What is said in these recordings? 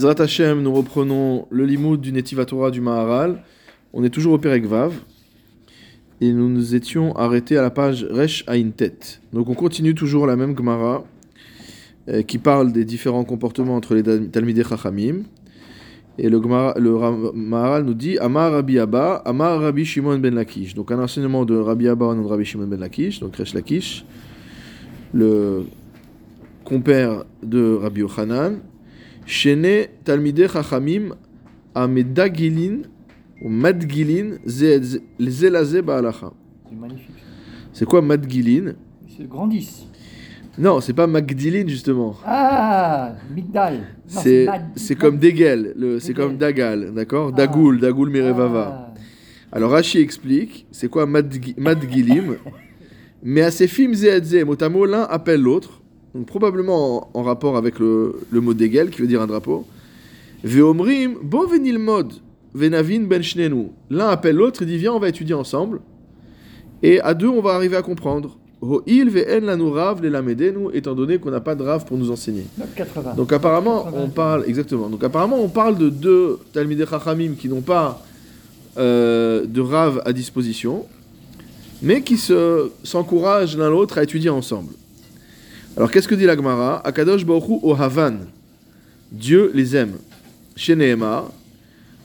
Zrat Hashem, nous reprenons le limoud du Netiv Torah du Maharal. On est toujours au Perek. Et nous nous étions arrêtés à la page Resh Tet. Donc on continue toujours la même Gemara euh, qui parle des différents comportements entre les Talmidei Chachamim. Et le, Maharal nous dit Amar Rabbi Abba, Amar Rabbi Shimon ben Lakish. Donc un enseignement de Rabbi Abba de Rabbi Shimon ben Lakish, donc Resh Lakish, le compère de Rabbi Yochanan. Shene Talmidei Chachamim Amedagilin ou Madgilin Zelazé Ba'alacha. C'est magnifique. C'est quoi Madgilin? C'est grandissent. Non, c'est pas Magdilin justement. Ah, Migdal. C'est c'est comme Degel, c'est comme Dagal, d'accord? Ah. Dagoul, Dagoul Merevava. Ah, Alors Rashi explique, c'est quoi Madgi- Madgilim? Mais à ces films Zéadze, motamo, l'un appelle l'autre, donc probablement en, en rapport avec le, le mot Degel, qui veut dire un drapeau. Veomrim, bon venil mod, venavin ben shnenu. L'un appelle l'autre et dit viens, on va étudier ensemble. Et à deux, on va arriver à comprendre. Ho'il ve'en lanu rav le lamedenu, étant donné qu'on n'a pas de rave pour nous enseigner. donc 80. Donc apparemment, 80. on parle exactement. Donc apparemment, on parle de deux Talmidei Chachamim qui n'ont pas euh, de rave à disposition, mais qui se s'encouragent l'un l'autre à étudier ensemble. Alors qu'est-ce que dit la Gemara? Akadosh Baruch Hu Havan. Dieu les aime. Chez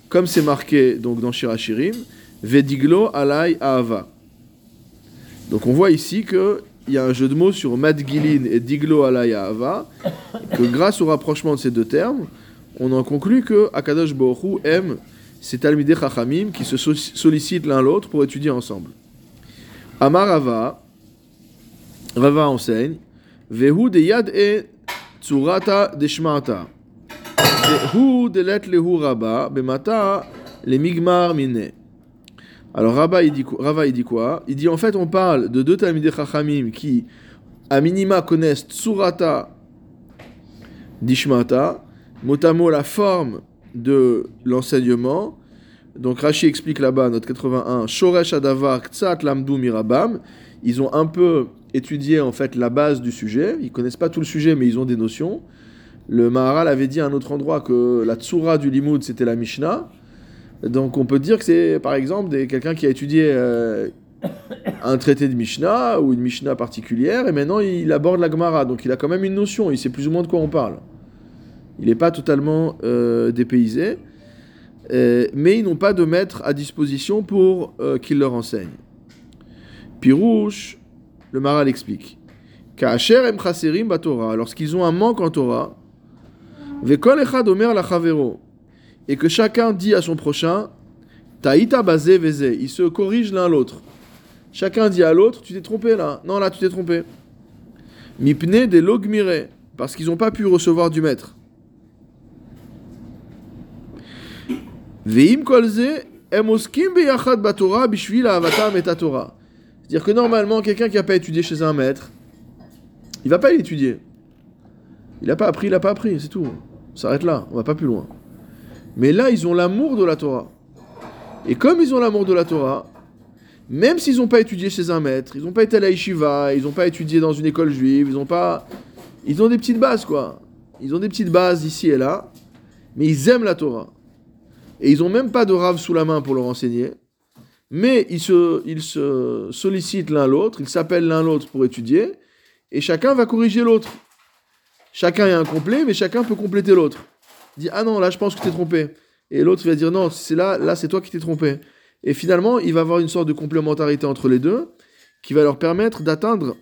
comme c'est marqué donc dans Shirachirim, Vediglo alai ahava. Donc on voit ici que il y a un jeu de mots sur Madgilin et Diglo alai ahava, que grâce au rapprochement de ces deux termes, on en conclut que Akadosh Baruch Hu aime ces Talmidei Chachamim qui se so- sollicitent l'un l'autre pour étudier ensemble. Amar Rava, Rava enseigne, Vehu de yad e tsurata de shmata. Vehu de let rabba, bemata le migmar mine. Alors Rava il, dit, il dit quoi Il dit en fait on parle de deux Talmidei Chachamim qui, à minima, connaissent tsurata d'Ishmata, motamo la forme de l'enseignement. Donc Rashi explique là-bas, note 81, Shoresh Adavar Ktsat Lamdu Mirabam. Ils ont un peu étudié en fait la base du sujet. Ils connaissent pas tout le sujet, mais ils ont des notions. Le Maharal avait dit à un autre endroit que la Tsura du Limoud c'était la Mishnah. Donc on peut dire que c'est par exemple quelqu'un qui a étudié euh, un traité de Mishnah ou une Mishnah particulière et maintenant il aborde la Gemara. Donc il a quand même une notion, il sait plus ou moins de quoi on parle. Il n'est pas totalement euh, dépaysé, euh, mais ils n'ont pas de maître à disposition pour qu'il leur enseigne. Pirouche, le Maral explique. Ka'asher em chaserim batorah, lorsqu'ils ont un manque en Torah, vekol echad omer la chavero, et que chacun dit à son prochain, taïta bazé veze, ils se corrigent l'un l'autre. Chacun dit à l'autre, tu t'es trompé là, non là tu t'es trompé. Mipne de logmire, parce qu'ils n'ont pas pu recevoir du maître. Veim kolze emoskim beyachad batora bishvil avatam et Torah. C'est-à-dire que normalement, quelqu'un qui n'a pas étudié chez un maître, il va pas l'étudier. Il n'a pas appris, il n'a pas appris, c'est tout. On s'arrête là, on va pas plus loin. Mais là, ils ont l'amour de la Torah. Et comme ils ont l'amour de la Torah, même s'ils n'ont pas étudié chez un maître, ils n'ont pas été à la yeshiva, ils n'ont pas étudié dans une école juive, ils n'ont pas... Ils ont des petites bases, quoi. Ils ont des petites bases ici et là, mais ils aiment la Torah. Et ils n'ont même pas de rave sous la main pour leur enseigner. Mais ils se, sollicitent l'un l'autre, ils s'appellent l'un l'autre pour étudier, et chacun va corriger l'autre. Chacun est incomplet, mais chacun peut compléter l'autre. Il dit Ah non, là je pense que tu t'es trompé. Et l'autre va dire Non, c'est là, là c'est toi qui t'es trompé. Et finalement, il va avoir une sorte de complémentarité entre les deux qui va leur permettre d'atteindre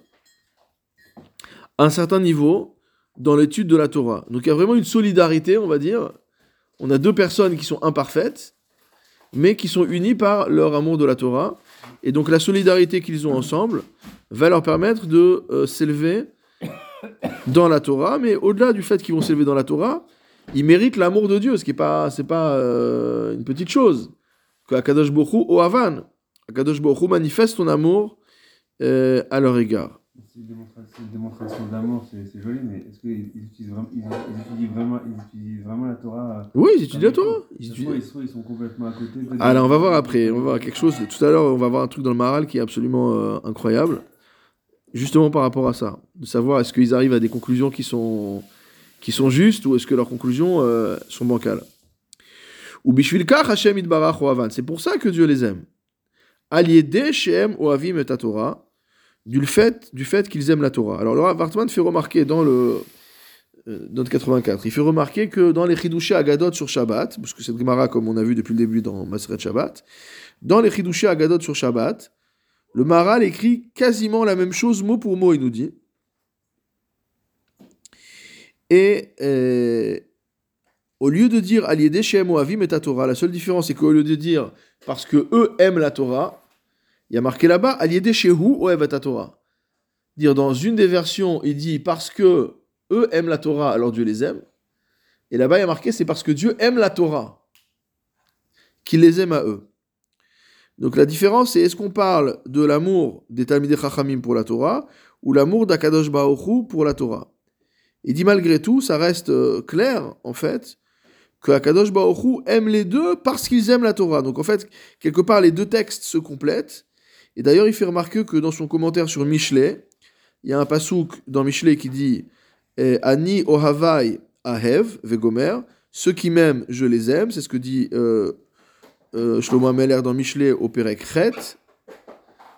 un certain niveau dans l'étude de la Torah. Donc il y a vraiment une solidarité, on va dire. On a deux personnes qui sont imparfaites, mais qui sont unies par leur amour de la Torah. Et donc la solidarité qu'ils ont ensemble va leur permettre de euh, s'élever dans la Torah, mais au-delà du fait qu'ils vont s'élever dans la Torah, ils méritent l'amour de Dieu, ce qui n'est pas, c'est pas euh, une petite chose. Akadosh Hu, au Havan, Akadosh Hu manifeste son amour euh, à leur égard. C'est une démonstration, démonstration d'amour, c'est joli, mais est-ce qu'ils ils utilisent, vraiment, ils, ils étudient vraiment, ils utilisent vraiment la Torah euh, Oui, ils étudient la Torah. Ils ils, sont complètement à côté. là, on va voir après. On va voir quelque chose. Tout à l'heure, on va voir un truc dans le Maral qui est absolument euh, incroyable. Justement par rapport à ça. De savoir est-ce qu'ils arrivent à des conclusions qui sont, qui sont justes ou est-ce que leurs conclusions euh, sont bancales Ou. C'est pour ça que Dieu les aime. Aliede shem oavim et Torah, du fait, du fait qu'ils aiment la Torah. Alors, Laura Wartman fait remarquer dans le euh, note 84, il fait remarquer que dans les Chidushé Agadot sur Shabbat, parce que c'est Gemara comme on a vu depuis le début dans Maseret Shabbat, dans les Chidushé Agadot sur Shabbat, le Maral écrit quasiment la même chose mot pour mot, il nous dit. Et euh, au lieu de dire Aliede Shem Oavim et Torah, la seule différence c'est qu'au lieu de dire parce que eux aiment la Torah, il y a marqué là-bas Aliede Shehu Oev et Torah. Dire dans une des versions, il dit parce que eux aiment la Torah, alors Dieu les aime. Et là-bas, il y a marqué c'est parce que Dieu aime la Torah qu'il les aime à eux. Donc la différence, c'est est-ce qu'on parle de l'amour des Talmidei Chachamim pour la Torah ou l'amour d'Akadosh Baruch pour la Torah? Il dit malgré tout, ça reste euh, clair en fait que Akadosh Baruch aime les deux parce qu'ils aiment la Torah. Donc en fait, quelque part, les deux textes se complètent. Et d'ailleurs, il fait remarquer que dans son commentaire sur Michelet, il y a un pasouk dans Michelet qui dit eh, Ani ohavai ahev vegomer, ceux qui m'aiment, je les aime. C'est ce que dit euh, euh, Shlomo Ameler dans Michelet au Perek Chet,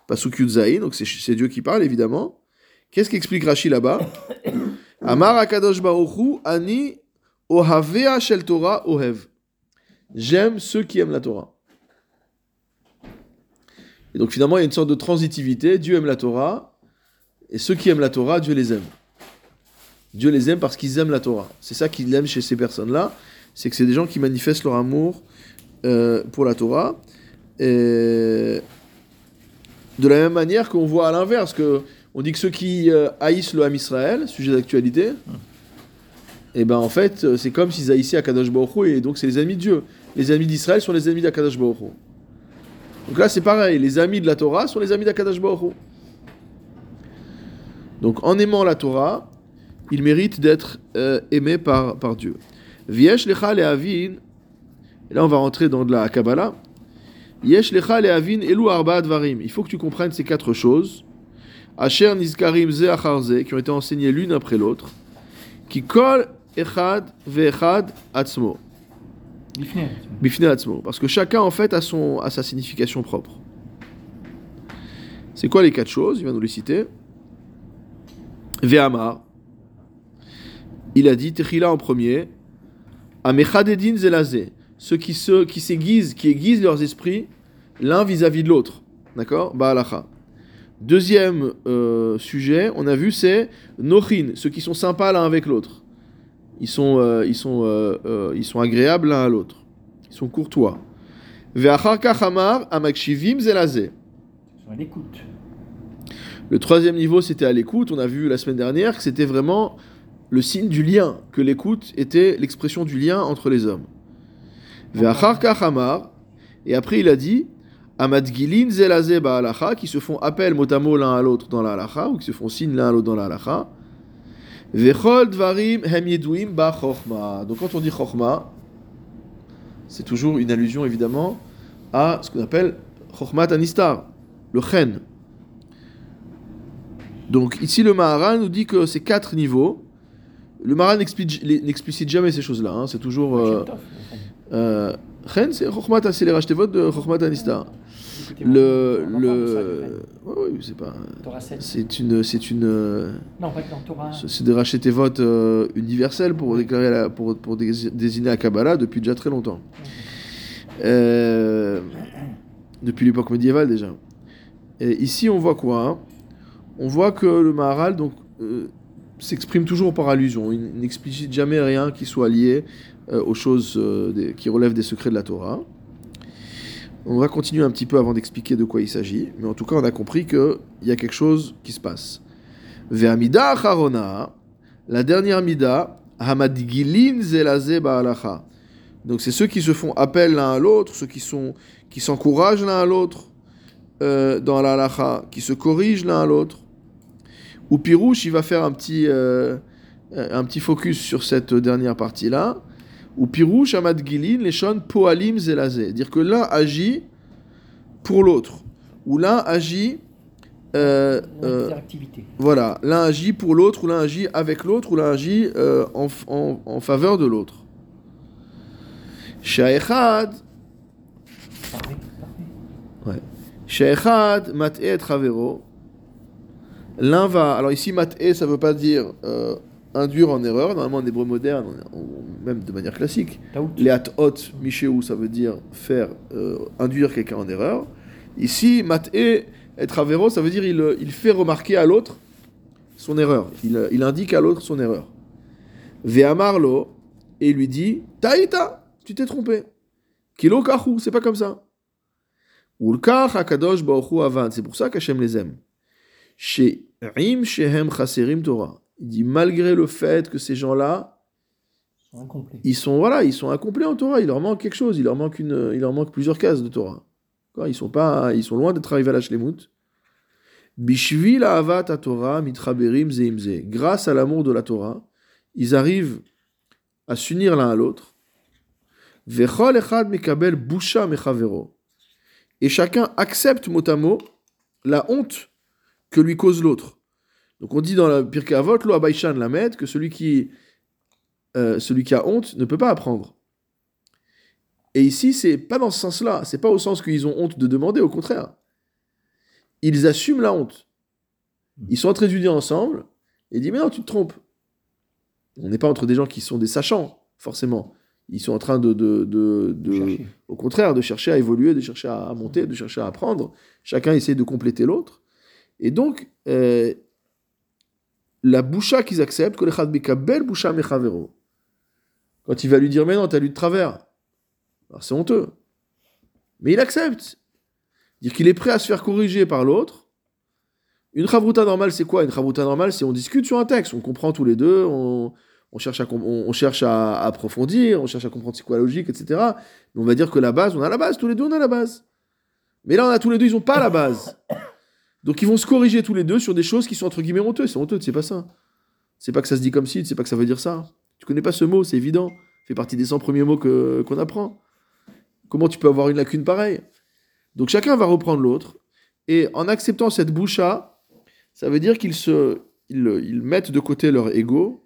pasouk Yudzaï, donc c'est Dieu qui parle évidemment. Qu'est-ce qu'explique Rashi là-bas Amar Akadosh Baruch Ani Ohavea shel Torah ohev. J'aime ceux qui aiment la Torah. Et donc finalement, il y a une sorte de transitivité. Dieu aime la Torah, et ceux qui aiment la Torah, Dieu les aime. Dieu les aime parce qu'ils aiment la Torah. C'est ça qu'il aime chez ces personnes-là, c'est que c'est des gens qui manifestent leur amour euh, pour la Torah. Et de la même manière qu'on voit à l'inverse, que on dit que ceux qui euh, haïssent le Ham Israël, sujet d'actualité, et ben en fait, euh, c'est comme s'ils haïssaient Akadosh Baruch Hu, et donc c'est les amis de Dieu. Les amis d'Israël sont les amis d'Akadosh Baruch Hu. Donc là, c'est pareil, les amis de la Torah sont les amis d'Akadosh Baruch. Donc en aimant la Torah, ils méritent d'être euh, aimés par, par Dieu. Viesh lecha lehavin, et là on va rentrer dans de la Kabbalah. Yesh lecha lehavin elu arba advarim. Il faut que tu comprennes ces quatre choses. Asher nizkarim ze achar ze, qui ont été enseignées l'une après l'autre. Qui kol echad ve'echad atzmo. Parce que chacun, en fait, a, son, a sa signification propre. C'est quoi les quatre choses? Il va nous les citer. Ve'amar. Il a dit, Techila en premier, Amechadedin zelazé. Ceux qui se, qui s'aiguisent, qui aiguisent leurs esprits l'un vis-à-vis de l'autre. D'accord? Ba'alacha. Deuxième euh, sujet, on a vu, c'est Nochin, ceux qui sont sympas l'un avec l'autre. Ils sont, euh, ils, sont, euh, euh, ils sont agréables l'un à l'autre. Ils sont courtois. Le troisième niveau, c'était à l'écoute. On a vu la semaine dernière que c'était vraiment le signe du lien, que l'écoute était l'expression du lien entre les hommes. Et après, il a dit Amadgilin qui se font appel mot à mot l'un à l'autre dans la halacha, ou qui se font signe l'un à l'autre dans la halacha. Vechol dvarim hem yeduim ba. Donc quand on dit chochma, c'est toujours une allusion évidemment à ce qu'on appelle chochmat anistar, le chen. Donc ici le Maharan nous dit que c'est quatre niveaux. Le Maharan n'explicite jamais ces choses-là. hein. C'est toujours euh, euh, chen, c'est chochmat, c'est les rachetés de chochmat anistar. Le le ouais, c'est pas Torah 7. c'est une c'est une euh, Non, pas Torah. c'est des rachetés votes euh, universels pour déclarer la- pour pour dés- désigner la Kabbalah depuis déjà très longtemps. Euh, depuis l'époque médiévale déjà. Et ici, on voit quoi hein? On voit que le Maharal donc euh, s'exprime toujours par allusion. Il n'explicite jamais rien qui soit lié aux choses des- qui relèvent des secrets de la Torah. On va continuer un petit peu avant d'expliquer de quoi il s'agit, mais en tout cas, on a compris qu'il y a quelque chose qui se passe. Ve'amida acharona, la dernière mida, hamadgilin zelazé ba'alacha. Donc c'est ceux qui se font appel l'un à l'autre, ceux qui sont qui s'encouragent l'un à l'autre euh, dans la halacha, qui se corrigent l'un à l'autre. Ou Pirouche, il va faire un petit euh, un petit focus sur cette dernière partie là. Ou Pirouche Amad Gilin les shon poalim zelazé, dire que l'un agit pour l'autre, ou l'un agit euh, euh, voilà, l'un agit pour l'autre, ou l'un agit avec l'autre, ou l'un agit euh, en, en- en faveur de l'autre. Sha'echad, parfait. Sha'echad mat'e et travero. L'un va. Alors ici, mat'e, ça veut pas dire induire en erreur. Normalement, en hébreu moderne, on- même de manière classique, les hot michéou, ça veut dire faire euh, induire quelqu'un en erreur. Ici, mat'e et travero, ça veut dire il, il fait remarquer à l'autre son erreur. Il, il indique à l'autre son erreur. Ve'amarlo, et lui dit Taïta, tu t'es trompé. Kilo kahu, c'est pas comme ça. Ulkach akadosh avan, c'est pour ça qu'Hachem les aime. She'im shehem chaserim Torah. Il dit malgré le fait que ces gens-là, Ils sont incomplets. ils sont voilà, ils sont incomplets en Torah, il leur manque quelque chose, il leur manque une, il leur manque plusieurs cases de Torah. Ils sont pas, ils sont loin d'être arrivés à la shlemut. Bishvil ahavat Torah mitraberim zeimze. Grâce à l'amour de la Torah, ils arrivent à s'unir l'un à l'autre. Vechol echad mekabel busha mechavero. Et chacun accepte mot à mot la honte que lui cause l'autre. Donc on dit dans la Pirkei Avot, lo abaishan lamed, que celui qui euh, celui qui a honte ne peut pas apprendre. Et ici, c'est pas dans ce sens-là. C'est pas au sens qu'ils ont honte de demander, au contraire. Ils assument la honte. Ils sont en train d'étudier ensemble et ils disent Mais non, tu te trompes. On n'est pas entre des gens qui sont des sachants, forcément. Ils sont en train de. de, de, au contraire, de chercher à évoluer, de chercher à monter, de chercher à apprendre. Chacun essaie de compléter l'autre. Et donc, euh, la boucha qu'ils acceptent. Quand il va lui dire, mais non, t'as lu de travers. C'est honteux. Mais il accepte. Dire qu'il est prêt à se faire corriger par l'autre. Une chavruta normale, c'est quoi? Une chavruta normale, c'est on discute sur un texte, on comprend tous les deux, on, cherche, à, on cherche à, à approfondir, on cherche à comprendre c'est quoi la logique, etc. Mais on va dire que la base, on a la base, tous les deux, on a la base. Mais là, on a tous les deux, ils n'ont pas la base. Donc ils vont se corriger tous les deux sur des choses qui sont entre guillemets honteuses. C'est honteux, c'est pas ça. C'est pas que ça se dit comme si, c'est pas que ça veut dire ça. Tu connais pas ce mot, c'est évident. fait partie des 100 premiers mots qu'on apprend. Comment tu peux avoir une lacune pareille? Donc chacun va reprendre l'autre. Et en acceptant cette boucha, ça veut dire qu'ils se, ils, mettent de côté leur ego,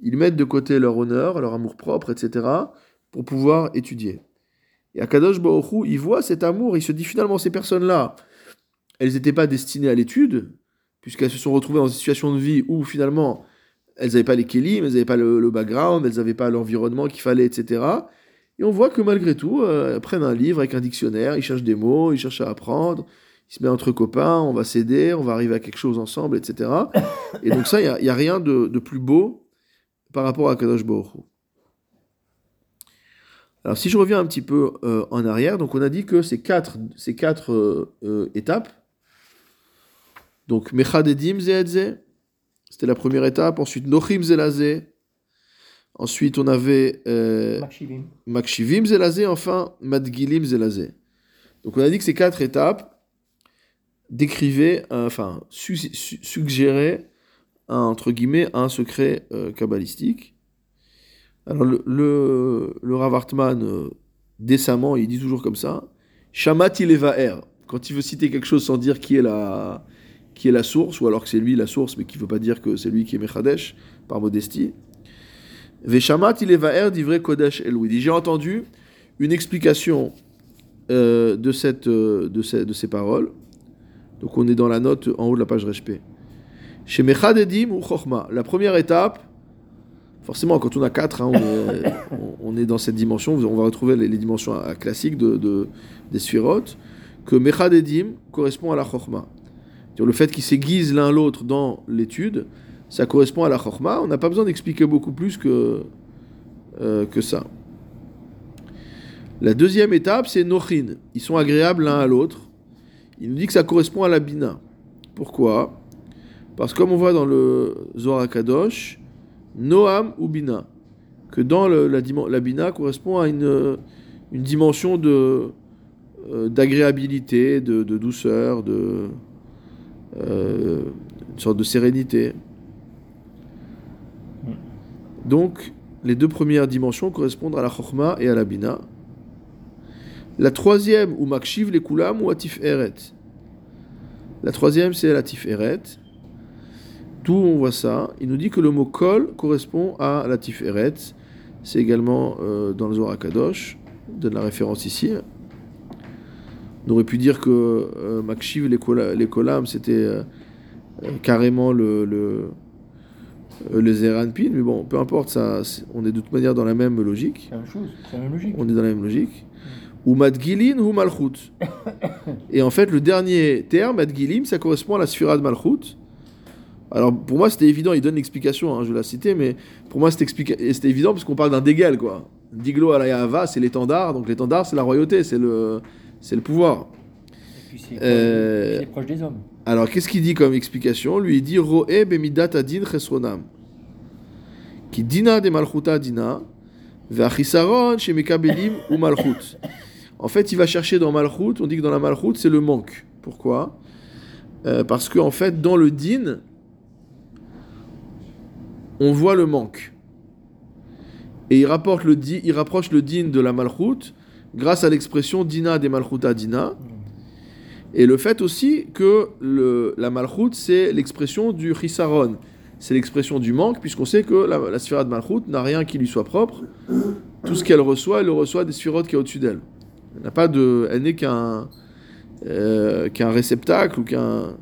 ils mettent de côté leur honneur, leur amour propre, etc., pour pouvoir étudier. Et Akadosh Baruch Hu, il voit cet amour, il se dit finalement ces personnes-là, elles n'étaient pas destinées à l'étude, puisqu'elles se sont retrouvées dans une situation de vie où finalement elles n'avaient pas les kélim, elles n'avaient pas le, background, elles n'avaient pas l'environnement qu'il fallait, etc. Et on voit que malgré tout, euh, elles prennent un livre avec un dictionnaire, ils cherchent des mots, ils cherchent à apprendre, ils se mettent entre copains, on va s'aider, on va arriver à quelque chose ensemble, etc. Et donc ça, il n'y a, rien de, plus beau par rapport à Kadosh Baruch. Alors si je reviens un petit peu euh, en arrière, donc on a dit que ces quatre, euh, étapes, donc Mechadedim Zeedze, c'était la première étape, ensuite Nochim Zelazé, ensuite on avait euh, Makshivim. Zelazé, enfin Madgilim Zelazé. Donc on a dit que ces quatre étapes décrivaient, euh, enfin su- su- suggéraient un, entre guillemets un secret euh, kabbalistique. Alors le, le, le Rav Hartman, euh, décemment, il dit toujours comme ça, Shamat Ilevaer, quand il veut citer quelque chose sans dire qui est la, qui est la source, ou alors que c'est lui la source, mais qui ne veut pas dire que c'est lui qui est Mechadesh, par modestie. Veshamat Ilevaer divrei Kodesh Elou. Il dit J'ai entendu une explication euh, de, cette, euh, de, ces, paroles. Donc on est dans la note en haut de la page Reshpe. Chez Mechadedim ou Chochma, la première étape, forcément quand on a quatre, hein, on, est, dans cette dimension, on va retrouver les, dimensions euh, classiques de, de- des sphirotes, que Mechadedim correspond à la Chochma. Le fait qu'ils s'aiguisent l'un l'autre dans l'étude, ça correspond à la Chochma. On n'a pas besoin d'expliquer beaucoup plus que, euh, que ça. La deuxième étape, c'est Nochin. Ils sont agréables l'un à l'autre. Il nous dit que ça correspond à la Bina. Pourquoi? Parce que comme on voit dans le Zohar Kadosh, Noam ou Bina, que dans la, Bina correspond à une, dimension euh, d'agréabilité, de douceur, de euh, une sorte de sérénité. Donc, les deux premières dimensions correspondent à la Chokhmah et à la Bina. La troisième, ou Makshiv les Kulam ou Atif Eret. La troisième, c'est la Tiferet. D'où on voit ça Il nous dit que le mot kol correspond à la Tiferet. C'est également euh, dans le Zohar Kadosh, donne la référence ici. On aurait pu dire que euh, Makshiv, les, kola- les kolam, c'était euh, euh, carrément le, le, le Zeranpin, mais bon, peu importe, ça, on est de toute manière dans la même logique. C'est la même chose, c'est la même logique. On est dans la même logique. Ou Madgilin ou Malchut. Et en fait, le dernier terme, Madgilim, ça correspond à la Sphira de Malchut. Alors pour moi, c'était évident, il donne l'explication, hein, je vais la citer, mais pour moi, c'était évident parce qu'on parle d'un dégel, quoi. Diglo alayava, c'est l'étendard, donc l'étendard, c'est la royauté, c'est le, c'est le pouvoir. Et puis c'est Euh, proche, des hommes. Alors, qu'est-ce qu'il dit comme explication? Lui, il dit Ro'e bemidat adin chesronam. Qui dina de malchuta dina, ve'achisaron chez mekabelim ou malchut. En fait, il va chercher dans malchut, on dit que dans la malchut, c'est le manque. Pourquoi? Euh, Parce qu'en en fait, dans le din, on voit le manque. Et il, rapporte le di, il rapproche le din de la malchut grâce à l'expression dina de malchuta dina. Et le fait aussi que la malchut, c'est l'expression du chisaron. C'est l'expression du manque, puisqu'on sait que la, la de malchut n'a rien qui lui soit propre. Tout ce qu'elle reçoit, elle le reçoit des sphirotes qui est au-dessus d'elle. Elle n'a pas de, elle n'est qu'un euh, qu'un réceptacle ou qu'un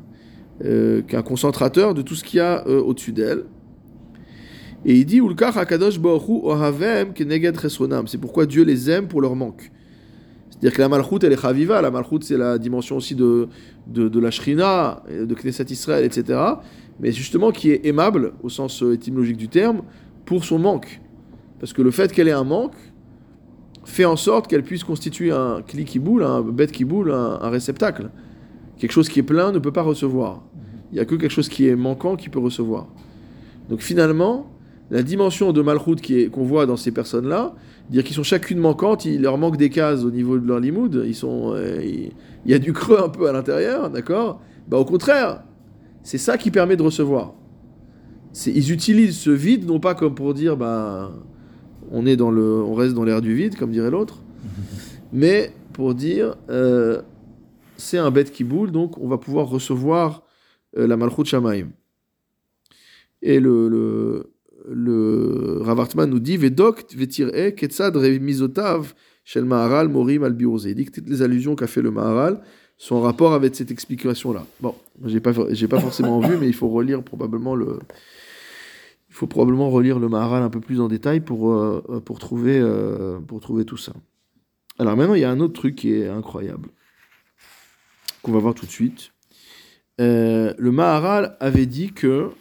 euh, qu'un concentrateur de tout ce qu'il y a euh, au-dessus d'elle. Et il dit. C'est pourquoi Dieu les aime pour leur manque. C'est-à-dire que la malchoute, elle est chaviva. La malchoute, c'est la dimension aussi de, de, la shrina, de Knesset Israël, etc. Mais justement, qui est aimable, au sens euh, étymologique du terme, pour son manque. Parce que le fait qu'elle ait un manque fait en sorte qu'elle puisse constituer un cli qui boule, un bête qui boule, un, réceptacle. Quelque chose qui est plein ne peut pas recevoir. Il n'y a que quelque chose qui est manquant qui peut recevoir. Donc finalement, la dimension de est- qu'on voit dans ces personnes-là, dire qu'ils sont chacune manquantes, il leur manque des cases au niveau de leur limoud, ils sont, euh, il il y a du creux un peu à l'intérieur, d'accord? Bah au contraire, c'est ça qui permet de recevoir. Ils utilisent ce vide non pas comme pour dire bah on est dans le, on reste dans l'air du vide comme dirait l'autre, mais pour dire euh, c'est un bête qui boule donc on va pouvoir recevoir euh, la malchut shamaim. Et le, le le Rav Hartman nous dit Vedok vetir'e ketzad remizotav shel Maharal morim al. Il dit que toutes les allusions qu'a fait le Maharal sont en rapport avec cette explication-là. Bon, j'ai pas, j'ai pas forcément vu, mais il faut relire probablement le. Il faut probablement relire le Maharal un peu plus en détail pour, euh, pour, trouver, euh, pour trouver tout ça. Alors maintenant, il y a un autre truc qui est incroyable, qu'on va voir tout de suite. Euh, le Maharal avait dit que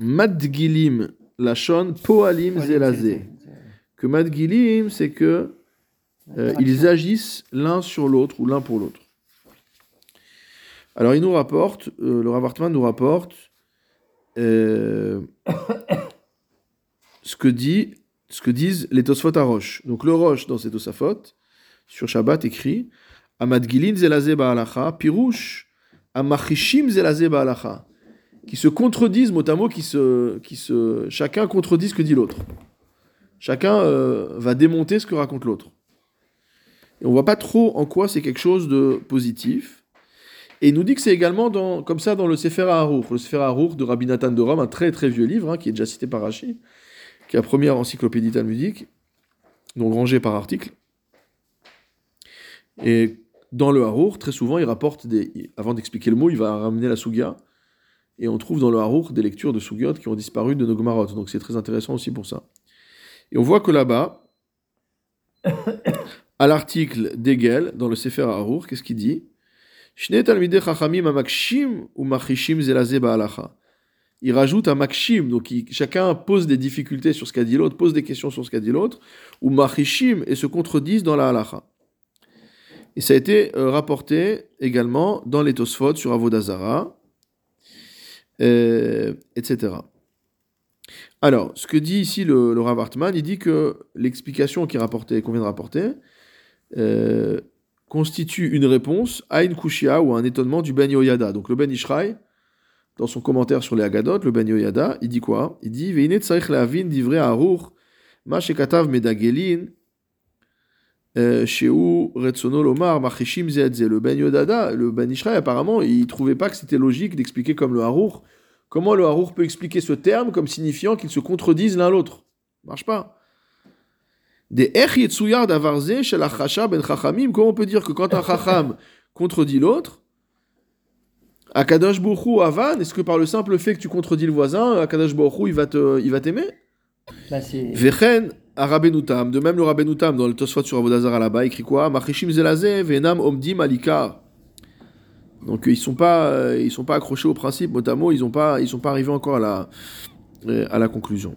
Madgilim Lachon Poalim Zelazé. Que Madgilim, c'est que euh, ils agissent l'un sur l'autre ou l'un pour l'autre. Alors il nous rapporte, euh, le Rav Hartman nous rapporte euh, ce que dit, ce que disent les Tosfot à Roche. Donc le Roche dans ses Tosafot sur Shabbat écrit Amadgilin zelazé ba'alacha pirouche amachishim zelazé ba'alacha qui se contredisent mot à mot, qui se, qui se, chacun contredit ce que dit l'autre. Chacun euh, va démonter ce que raconte l'autre. Et on voit pas trop en quoi c'est quelque chose de positif. Et il nous dit que c'est également dans, comme ça dans le Sefer HaAruch, le Sefer HaAruch de Rabbi Nathan de Rome, un très très vieux livre, hein, qui est déjà cité par Rashi, qui est la première encyclopédie talmudique, donc rangée par article. Et dans le Harour, très souvent, il rapporte des. Avant d'expliquer le mot, il va ramener la Sugia. Et on trouve dans le Harour des lectures de Sugiot qui ont disparu de nos Gomarot. Donc c'est très intéressant aussi pour ça. Et on voit que là-bas, à l'article d'Egel, dans le Sefer Harour, qu'est-ce qu'il dit? Il rajoute un makshim, donc chacun pose des difficultés sur ce qu'a dit l'autre, pose des questions sur ce qu'a dit l'autre, ou machishim et se contredisent dans la halacha. Et ça a été euh, rapporté également dans les Tosfot sur Avodazara, euh, etc. Alors, ce que dit ici le, le il dit que l'explication qu'on vient de rapporter, euh, constitue une réponse à une kushia ou à un étonnement du Ben Yoyada. Donc le Ben Ishraï, dans son commentaire sur les Agadot, le Ben Yoyada, il dit quoi? Il dit Veine le'avin divrei harur ma shekatav medagelin euh, chez où Retsono Lomar, Machishim Zeadze, le Ben Yodada, le Ben Ishraï, apparemment, il trouvait pas que c'était logique d'expliquer comme le Harour. Comment le Harour peut expliquer ce terme comme signifiant qu'ils se contredisent l'un l'autre? Marche pas. Des Ben Chachamim, comment on peut dire que quand un Chacham contredit l'autre, Akadosh Borou Avan, est-ce que par le simple fait que tu contredis le voisin, Akadosh Borou il va te, il va t'aimer? Bah. Vechen Arabenutam, de même le Rabenutam dans le Tosfot sur Avodazara là-bas, écrit quoi? Machishim Zelazeh, Venam Omdim Alikar. Donc euh, ils sont pas, euh, ils sont pas accrochés au principe, mot ils ont pas, ils sont pas arrivés encore à la, euh, à la conclusion.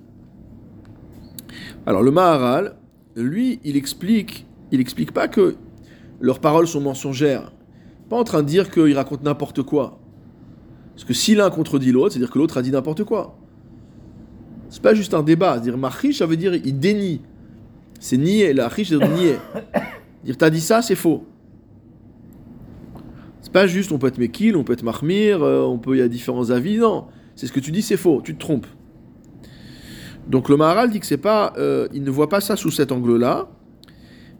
Alors le Maharal, lui, il explique, il explique pas que leurs paroles sont mensongères. Pas en train de dire qu'ils racontent n'importe quoi. Parce que si l'un contredit l'autre, c'est-à-dire que l'autre a dit n'importe quoi. C'est pas juste un débat. C'est-à-dire machish, ça veut dire il dénie. C'est nier. La chish, c'est nier. Dire t'as dit ça, c'est faux. C'est pas juste on peut être mekil, on peut être mahmir, euh, on peut il y a différents avis. Non, c'est ce que tu dis, c'est faux. Tu te trompes. Donc le Maharal dit que c'est pas, euh, il ne voit pas ça sous cet angle-là,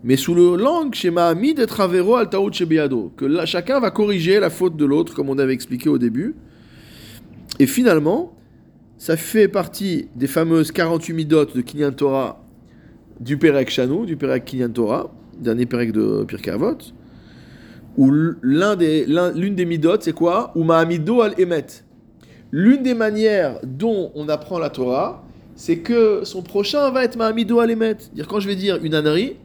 mais sous le langue chez Mahami d'être avero al taout chez que là, chacun va corriger la faute de l'autre, comme on avait expliqué au début. Et finalement, ça fait partie des fameuses 48 midotes de Kinyan Torah du Perek Shanou, du Perek Kinyan Torah, dernier Perek de Pirkei Avot, où des, l'un- l'une des midotes, c'est quoi? Ou Mahamido al Emet. L'une des manières dont on apprend la Torah, c'est que son prochain va être Mahamido al Emet. Dire quand je vais dire une ânerie,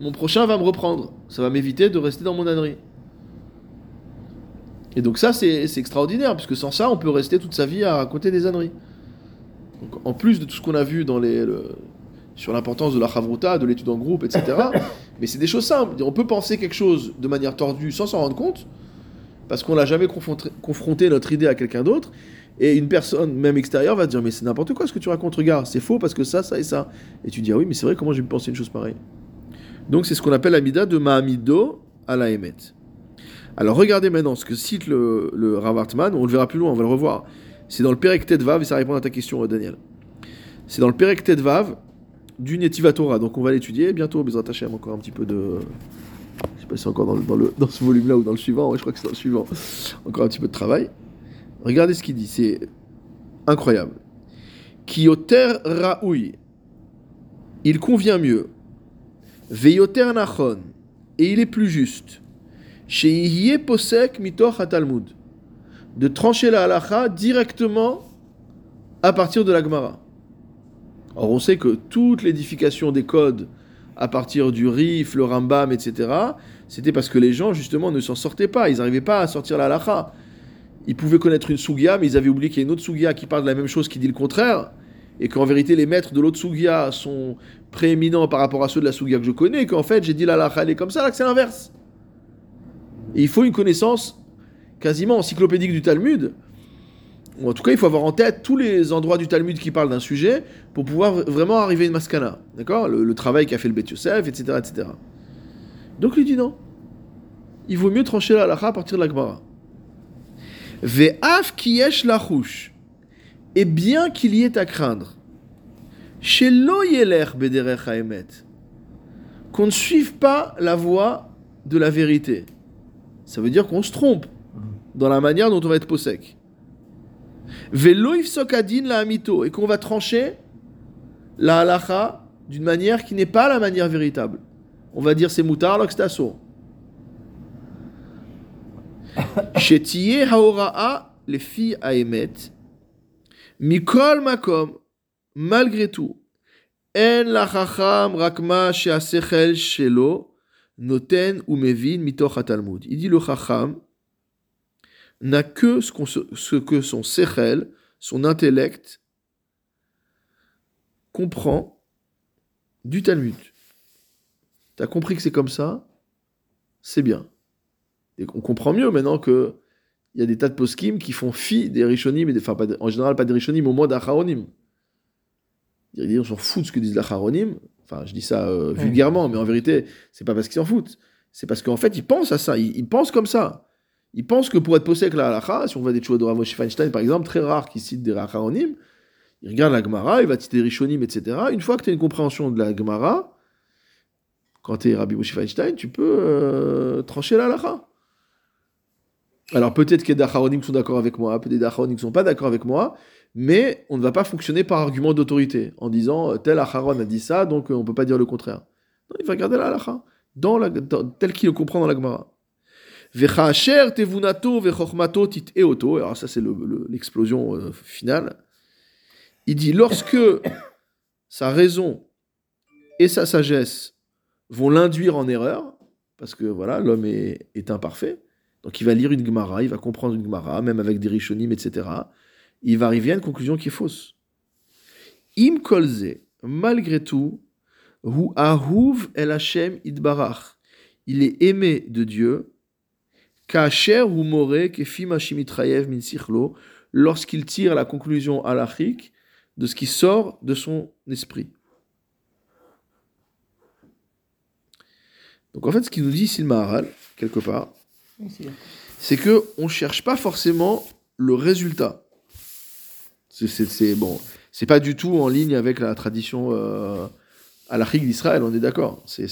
mon prochain va me reprendre. Ça va m'éviter de rester dans mon ânerie. Et donc ça, c'est extraordinaire, puisque sans ça, on peut rester toute sa vie à raconter des âneries. Donc, en plus de tout ce qu'on a vu dans les, le- sur l'importance de la chavruta, de l'étude en groupe, etc., mais c'est des choses simples. On peut penser quelque chose de manière tordue sans s'en rendre compte, parce qu'on n'a jamais confronté, confronté notre idée à quelqu'un d'autre, et une personne, même extérieure, va te dire Mais c'est n'importe quoi ce que tu racontes, regarde, c'est faux parce que ça, ça et ça. Et tu dis Ah oui, mais c'est vrai, comment j'ai pu penser une chose pareille? Donc c'est ce qu'on appelle l'amida de Mahamido à la Emet. Alors regardez maintenant ce que cite le, le on le verra plus loin, on va le revoir. C'est dans le Perek Tedvav, et ça répond à ta question, euh, Daniel. C'est dans le Perek Tedvav du Netiva Torah, donc on va l'étudier bientôt, Bezrat Hashem, encore un petit peu de. Je sais pas si c'est encore dans, le- dans, le, dans ce volume-là ou dans le suivant, je crois que c'est dans le suivant. Encore un petit peu de travail. Regardez ce qu'il dit, c'est incroyable. Kioter Raoui, il convient mieux. Veyoter Nachon, et il est plus juste. Posek mitoch Talmud, de trancher la halacha directement à partir de la Gemara. Or, on sait que toute l'édification des codes à partir du Rif, le Rambam, etc., c'était parce que les gens, justement, ne s'en sortaient pas. Ils n'arrivaient pas à sortir la halacha. Ils pouvaient connaître une sugia, mais ils avaient oublié qu'il y a une autre sugia qui parle de la même chose, qui dit le contraire. Et qu'en vérité, les maîtres de l'autre sugia sont prééminents par rapport à ceux de la sugia que je connais. Et qu'en fait, j'ai dit la halacha, elle est comme ça, là que c'est l'inverse. Et il faut une connaissance quasiment encyclopédique du Talmud. Ou en tout cas, il faut avoir en tête tous les endroits du Talmud qui parlent d'un sujet pour pouvoir vraiment arriver à une maskana. D'accord? Le, travail qu'a fait le Bet Yosef, etc., etc. Donc, il dit non. Il vaut mieux trancher la halakha à partir de la Gemara. Ve'af kiyesh lachouche. Et bien qu'il y ait à craindre, chez lo yeler bederech haemet, qu'on ne suive pas la voie de la vérité. Ça veut dire qu'on se trompe dans la manière dont on va être posek. Velo ifsokadin la amito, et qu'on va trancher la halacha d'une manière qui n'est pas la manière véritable. On va dire c'est moutar alors que c'est assour. Shetiye haora'a les filles à émet. Mikol makom, malgré tout, en la chacham rakma shelo, noten ou mevin mitoch Talmud. Il dit le chacham n'a que ce, que son sechel, son intellect, comprend du Talmud. T'as compris que c'est comme ça? C'est bien. On comprend mieux maintenant que il y a des tas de poskim qui font fi des rishonim, enfin pas en général pas des rishonim, au moins d'Acharonim. On s'en fout de ce que disent l'Acharonim. Enfin, je dis ça euh, vulgairement, mais en vérité, c'est pas parce qu'ils s'en foutent. C'est parce qu'en fait, ils pensent à ça. Ils, ils pensent comme ça. Ils pensent que pour être posé avec la halacha, si on voit des choses de Rav Feinstein, par exemple, très rare qu'il cite des Acharonim, il regarde la Gemara, il va citer rishonim, etc. Une fois que tu as une compréhension de la Gemara, quand tu es Rabbi Moshe Feinstein, tu peux euh, trancher la halakha. Alors peut-être qu'il y a des acharonim qui sont d'accord avec moi, peut-être des acharonim qui ne sont pas d'accord avec moi, mais on ne va pas fonctionner par argument d'autorité, en disant euh, tel acharon a dit ça, donc euh, on ne peut pas dire le contraire. Non, il va garder la halakha, dans la, tel qu'il le comprend dans la Gemara. Vechasher tevunato vechormato tit eoto, alors ça c'est le- le- l'explosion euh, finale. Il dit lorsque sa raison et sa sagesse vont l'induire en erreur, parce que voilà, l'homme est, est imparfait, donc il va lire une Gemara, il va comprendre une Gemara, même avec des Rishonim, etc. Il va arriver à une conclusion qui est fausse. Im kolze, malgré tout, hu ahuv el Hashem idbarach. Il est aimé de Dieu, kacher ou more kefim hashimitrayev min sichlo, lorsqu'il tire la conclusion halachique de ce qui sort de son esprit. Donc en fait, ce qu'il nous dit ici le Maharal, quelque part, c'est que on cherche pas forcément le résultat. C'est, bon, c'est pas du tout en ligne avec la tradition euh, halachique d'Israël, on est d'accord. C'est,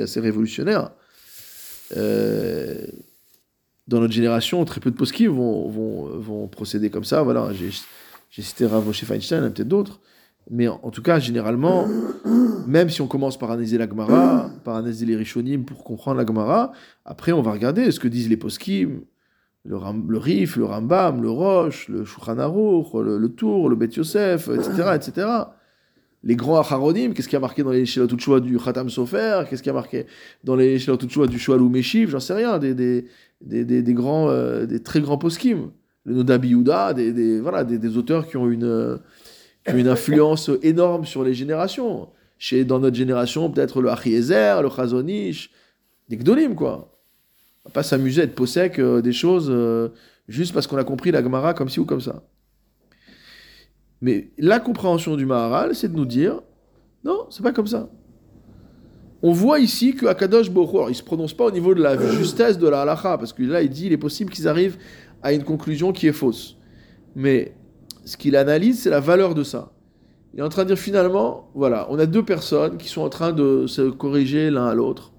assez révolutionnaire. Euh, dans notre génération, très peu de poskim vont, procéder comme ça. Voilà, j'ai, cité Rav Moshe Feinstein, a peut-être d'autres. Mais en, en tout cas, généralement, même si on commence par analyser la Gemara, par analyser les Rishonim pour comprendre la Gemara, après on va regarder ce que disent les poskim, le, le Rif, le Rambam, le Roche, le Shulchan le, le Tour, le Bet Yosef, etc., etc. Les grands Acharonim, qu'est-ce qui a marqué dans les Shelot Utshua du Khatam Sofer? Qu'est-ce qui a marqué dans les Shelot Utshua du Shoalou Meshiv? J'en sais rien, des, des, des, des, grands, euh, des très grands poskim. Le Nodabi Yehuda, des, des, voilà, des, auteurs qui ont une, qui une influence énorme sur les générations. Chez, dans notre génération, peut-être le Achiezer, le Chazonish, des Gdolim, quoi. Va pas s'amuser à être possèque euh, des choses euh, juste parce qu'on a compris la Gemara comme ci ou comme ça. Mais la compréhension du Maharal, c'est de nous dire non, c'est pas comme ça. On voit ici que Akadosh alors, il se prononce pas au niveau de la justesse de la halacha, parce que là, il dit il est possible qu'ils arrivent à une conclusion qui est fausse. Mais ce qu'il analyse, c'est la valeur de ça. Il est en train de dire finalement, voilà, on a deux personnes qui sont en train de se corriger l'un à l'autre.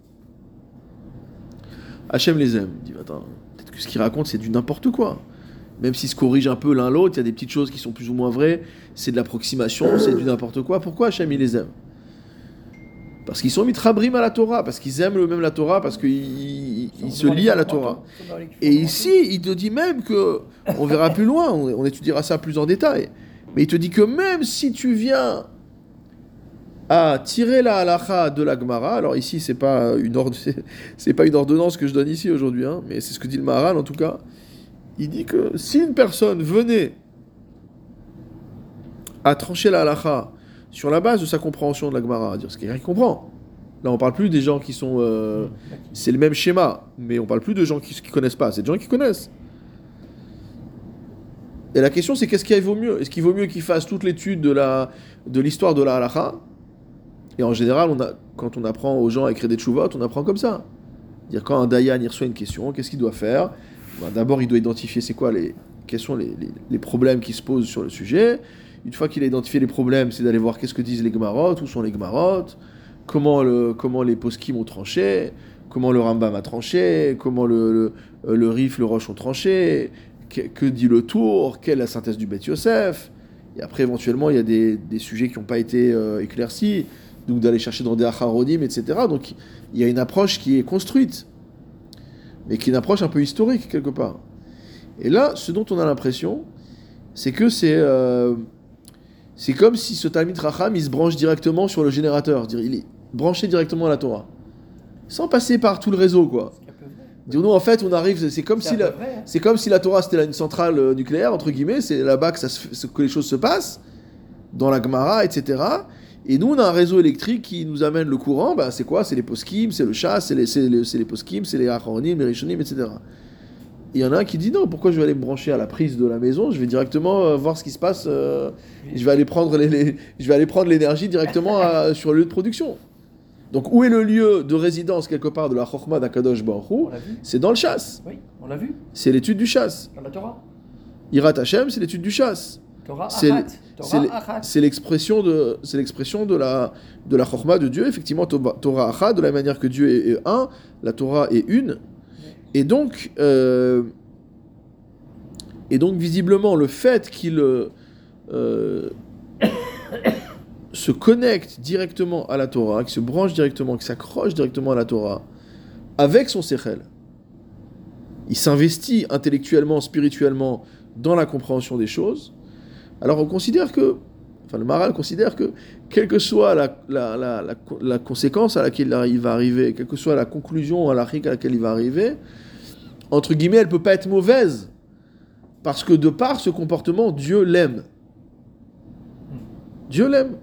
Hachem les aime. Il dit, attends, peut-être que ce qu'il raconte, c'est du n'importe quoi. Même s'ils se corrigent un peu l'un l'autre, il y a des petites choses qui sont plus ou moins vraies, c'est de l'approximation, c'est du n'importe quoi. Pourquoi Hachem, il les aime? Parce qu'ils sont mitrabrim à la Torah, parce qu'ils aiment eux-mêmes la Torah, parce qu'ils ils- ils se lient à la Torah. Et ici, il te dit même que, on verra plus loin, on, on étudiera ça plus en détail, mais il te dit que même si tu viens à tirer la halacha de la Gemara, alors ici c'est pas pas une ordonnance que je donne ici aujourd'hui, hein, mais c'est ce que dit le Maharal en tout cas. Il dit que si une personne venait à trancher la halacha sur la base de sa compréhension de la Gemara, à dire ce quelqu'un qui comprend. Là, on parle plus des gens qui sont euh, c'est le même schéma, mais on parle plus de gens qui ne connaissent pas, c'est des gens qui connaissent. Et la question, c'est qu'est-ce qui vaut mieux? Est-ce qu'il vaut mieux qu'ils fassent toute l'étude de de l'histoire de la halakha Et en général, quand on apprend aux gens à écrire des tchouvot, on apprend comme ça. Dire quand un dayan il reçoit une question, qu'est-ce qu'il doit faire? Ben, D'abord, il doit identifier c'est quoi les quels sont les, problèmes qui se posent sur le sujet. Une fois qu'il a identifié les problèmes, c'est d'aller voir qu'est-ce que disent les Gemarot, où sont les Gemarot, comment, le, comment les poskim ont tranché, comment le Rambam a tranché, comment le, le, le le Roche ont tranché, que, dit le Tour, quelle est la synthèse du Bet Yosef. Et après, éventuellement, il y a des, des sujets qui n'ont pas été euh, éclaircis, donc d'aller chercher dans des acharonim, etc. Donc il y a une approche qui est construite, mais qui est une approche un peu historique, quelque part. Et là, ce dont on a l'impression, c'est que c'est euh, c'est comme si ce Talmid Racham, il se branche directement sur le générateur. Il est branché directement à la Torah. Sans passer par tout le réseau, quoi. Dire, nous, en fait, on arrive, c'est comme, si la, c'est comme si la Torah, c'était une centrale euh, nucléaire, entre guillemets, c'est là-bas que, ça se fait- que les choses se passent, dans la Gemara, etc. Et nous, on a un réseau électrique qui nous amène le courant, bah, c'est quoi? C'est les poskim, c'est le chat, c'est les, c'est les, c'est les poskim, c'est les acharonim, les rishonim, etc. Et il y en a un qui dit non, pourquoi je vais aller me brancher à la prise de la maison? Je vais directement euh, voir ce qui se passe. euh, je vais aller prendre les, les- je vais aller prendre l'énergie directement à- sur le lieu de production. Donc où est le lieu de résidence quelque part de la Chokhmah d'Akadosh Baruch C'est dans le chasse. Oui, on l'a vu C'est l'étude du chasse. dans la Torah. Irat Hashem, c'est l'étude du chasse. Torah c'est-. C'est l'expression de, c'est l'expression de la, de la chorma de Dieu. Effectivement, Torah de la manière que Dieu est, est un, la Torah est une. Et donc, euh, et donc visiblement, le fait qu'il euh, se connecte directement à la Torah, qu'il se branche directement, qu'il s'accroche directement à la Torah, avec son sechel, il s'investit intellectuellement, spirituellement dans la compréhension des choses. Alors on considère que, enfin le Maral considère que, quelle que soit la, la, la, la, conséquence à laquelle il va arriver, quelle que soit la conclusion à la à laquelle il va arriver, entre guillemets, elle peut pas être mauvaise. Parce que de par ce comportement, Dieu l'aime. Dieu l'aime.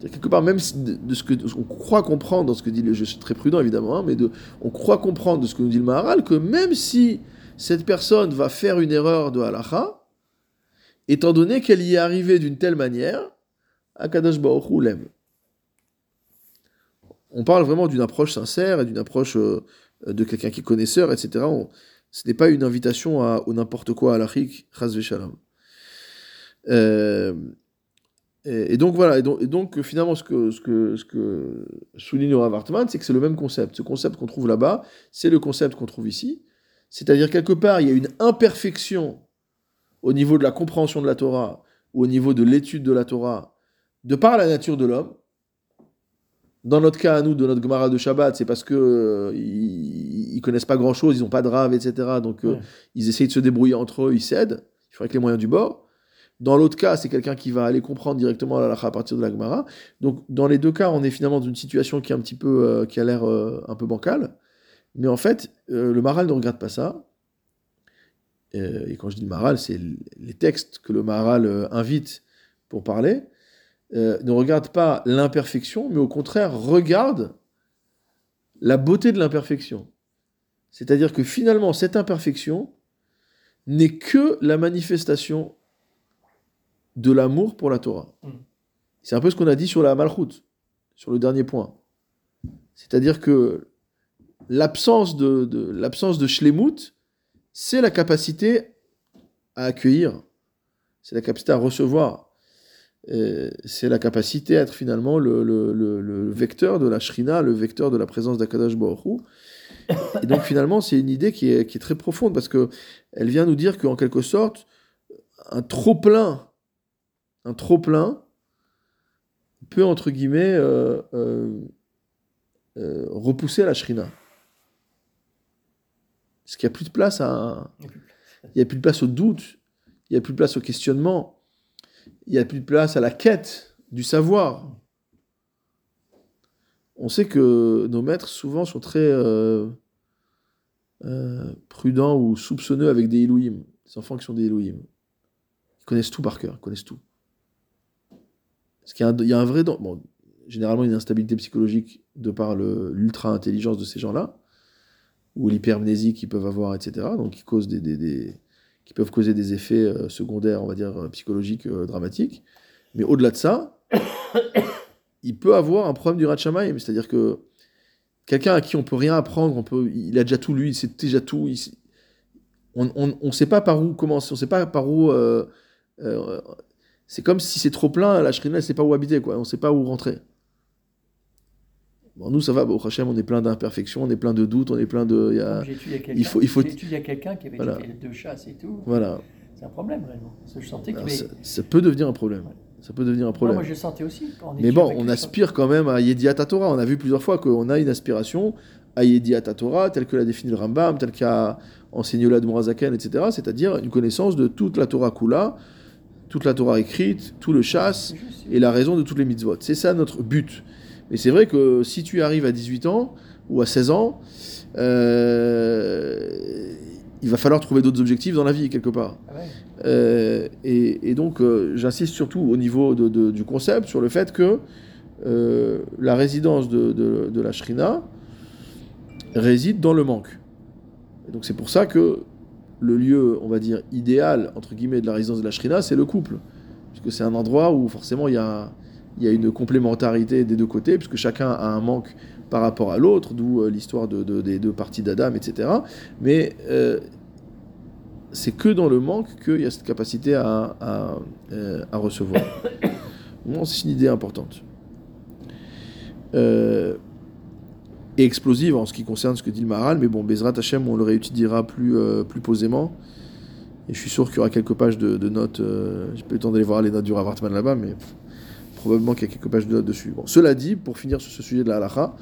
Quelque part, même de, de ce que on croit comprendre dans ce que dit le, je suis très prudent évidemment, hein, mais de, on croit comprendre de ce que nous dit le Maharal que même si cette personne va faire une erreur de halacha, étant donné qu'elle y est arrivée d'une telle manière, Akadosh Baruch l'aime. On parle vraiment d'une approche sincère et d'une approche euh, de quelqu'un qui est connaisseur, etc. Ce n'est pas une invitation au n'importe quoi à l'achik, chas v'shalom. Euh, et, donc voilà, et donc, finalement ce que, ce ce que souligne Rav Hartman, c'est que c'est le même concept. Ce concept qu'on trouve là-bas, c'est le concept qu'on trouve ici. C'est-à-dire quelque part, il y a une imperfection au niveau de la compréhension de la Torah ou au niveau de l'étude de la Torah, de par la nature de l'homme. Dans notre cas, à nous, de notre Gemara de Shabbat, c'est parce que euh, ils, ils connaissent pas grand-chose, ils n'ont pas de rave, etc. Donc euh, Ouais. ils essayent de se débrouiller entre eux, ils cèdent, ils font avec les moyens du bord. Dans l'autre cas, c'est quelqu'un qui va aller comprendre directement la à partir de la Gemara. Donc dans les deux cas, on est finalement dans une situation qui est un petit peu, euh, qui a l'air euh, un peu bancale. Mais en fait, le Maral ne regarde pas ça. Euh, et quand je dis le Maral, c'est les textes que le Maral euh, invite pour parler. Euh, ne regarde pas l'imperfection, mais au contraire regarde la beauté de l'imperfection. C'est-à-dire que finalement, cette imperfection n'est que la manifestation de l'amour pour la Torah. Mm. C'est un peu ce qu'on a dit sur la Malchut, sur le dernier point. C'est-à-dire que l'absence de, de, l'absence de Shlemut, c'est la capacité à accueillir, c'est la capacité à recevoir, euh, c'est la capacité à être finalement le, vecteur de la Shrina, le vecteur de la présence d'Akadash Baruch. Et donc finalement, c'est une idée qui est, très profonde parce que elle vient nous dire qu'en quelque sorte, un trop plein, un trop plein peut entre guillemets euh, euh, repousser la Shrina. Parce qu'il n'y a plus de place à, Il y a plus de il n'y a plus de place au doute, il n'y a plus de place au questionnement, il n'y a plus de place à la quête du savoir. On sait que nos maîtres souvent sont très euh, euh, prudents ou soupçonneux avec des Elohim, des enfants qui sont des Elohim. Ils connaissent tout par cœur, ils connaissent tout. Parce qu'il y a un, il y a un vrai... Bon, généralement, une instabilité psychologique de par l'ultra-intelligence de ces gens-là, ou l'hypermnésie qu'ils peuvent avoir, etc. Donc, qui, causent des, des- des- qui peuvent causer des effets euh, secondaires, on va dire, euh, psychologiques euh, dramatiques. Mais au-delà de ça, il peut avoir un problème du Ratchamaïm, c'est-à-dire que quelqu'un à qui on peut rien apprendre, on peut, il a déjà tout lu, il sait déjà tout, il on ne sait pas par où commencer, on sait pas par où... c'est comme si c'est trop plein, la Shrina, elle sait pas où habiter, quoi. on sait pas où rentrer. Bon, nous, ça va, au Hachem, on est plein d'imperfections, on est plein de doutes, on est plein de... il y a- J'ai étudié quelqu'un il faut- il faut- j'ai étudié quelqu'un qui avait Voilà. deux chasses et tout. Voilà. C'est un problème, réellement. Je sentais qu'il Alors, avait- ça, ça peut devenir un problème. Ça peut devenir un Non, problème. moi, je le sentais aussi. Mais bon, on aspire quand même à Yediat Torah. On a vu plusieurs fois qu'on a une aspiration à Yediat Torah, telle que l'a défini le Rambam, telle qu'a enseigné l'Admorazaken, etc. C'est-à-dire une connaissance de toute la Torah Kula, toute la Torah écrite, tout le chasse et la raison de toutes les mitzvot. C'est ça notre but. Mais c'est vrai que si tu arrives à 18 ans ou à 16 ans, euh, il va falloir trouver d'autres objectifs dans la vie quelque part. Ah ouais. Euh, et, et donc, euh, j'insiste surtout au niveau de- de- du concept sur le fait que la résidence de, de- de la Shrina réside dans le manque. Et donc, c'est pour ça que le lieu, on va dire, idéal, entre guillemets, de la résidence de la Shrina, c'est le couple. Puisque c'est un endroit où forcément il y a, il y a une complémentarité des deux côtés, puisque chacun a un manque par rapport à l'autre, d'où euh, l'histoire de, de- des deux parties d'Adam, etc. Mais euh, c'est que dans le manque qu'il y a cette capacité à, à, euh, à recevoir. Bon, c'est une idée importante. Et explosive en ce qui concerne ce que dit le Maharal, mais bon, Bezrat Hashem, on le réétudiera plus, posément. Et je suis sûr qu'il y aura quelques pages de, notes. Euh, J'ai pas eu le temps d'aller voir les notes du Rav Hartman là-bas, mais probablement qu'il y a quelques pages de notes dessus. Bon, cela dit, pour finir sur ce sujet de la halakha,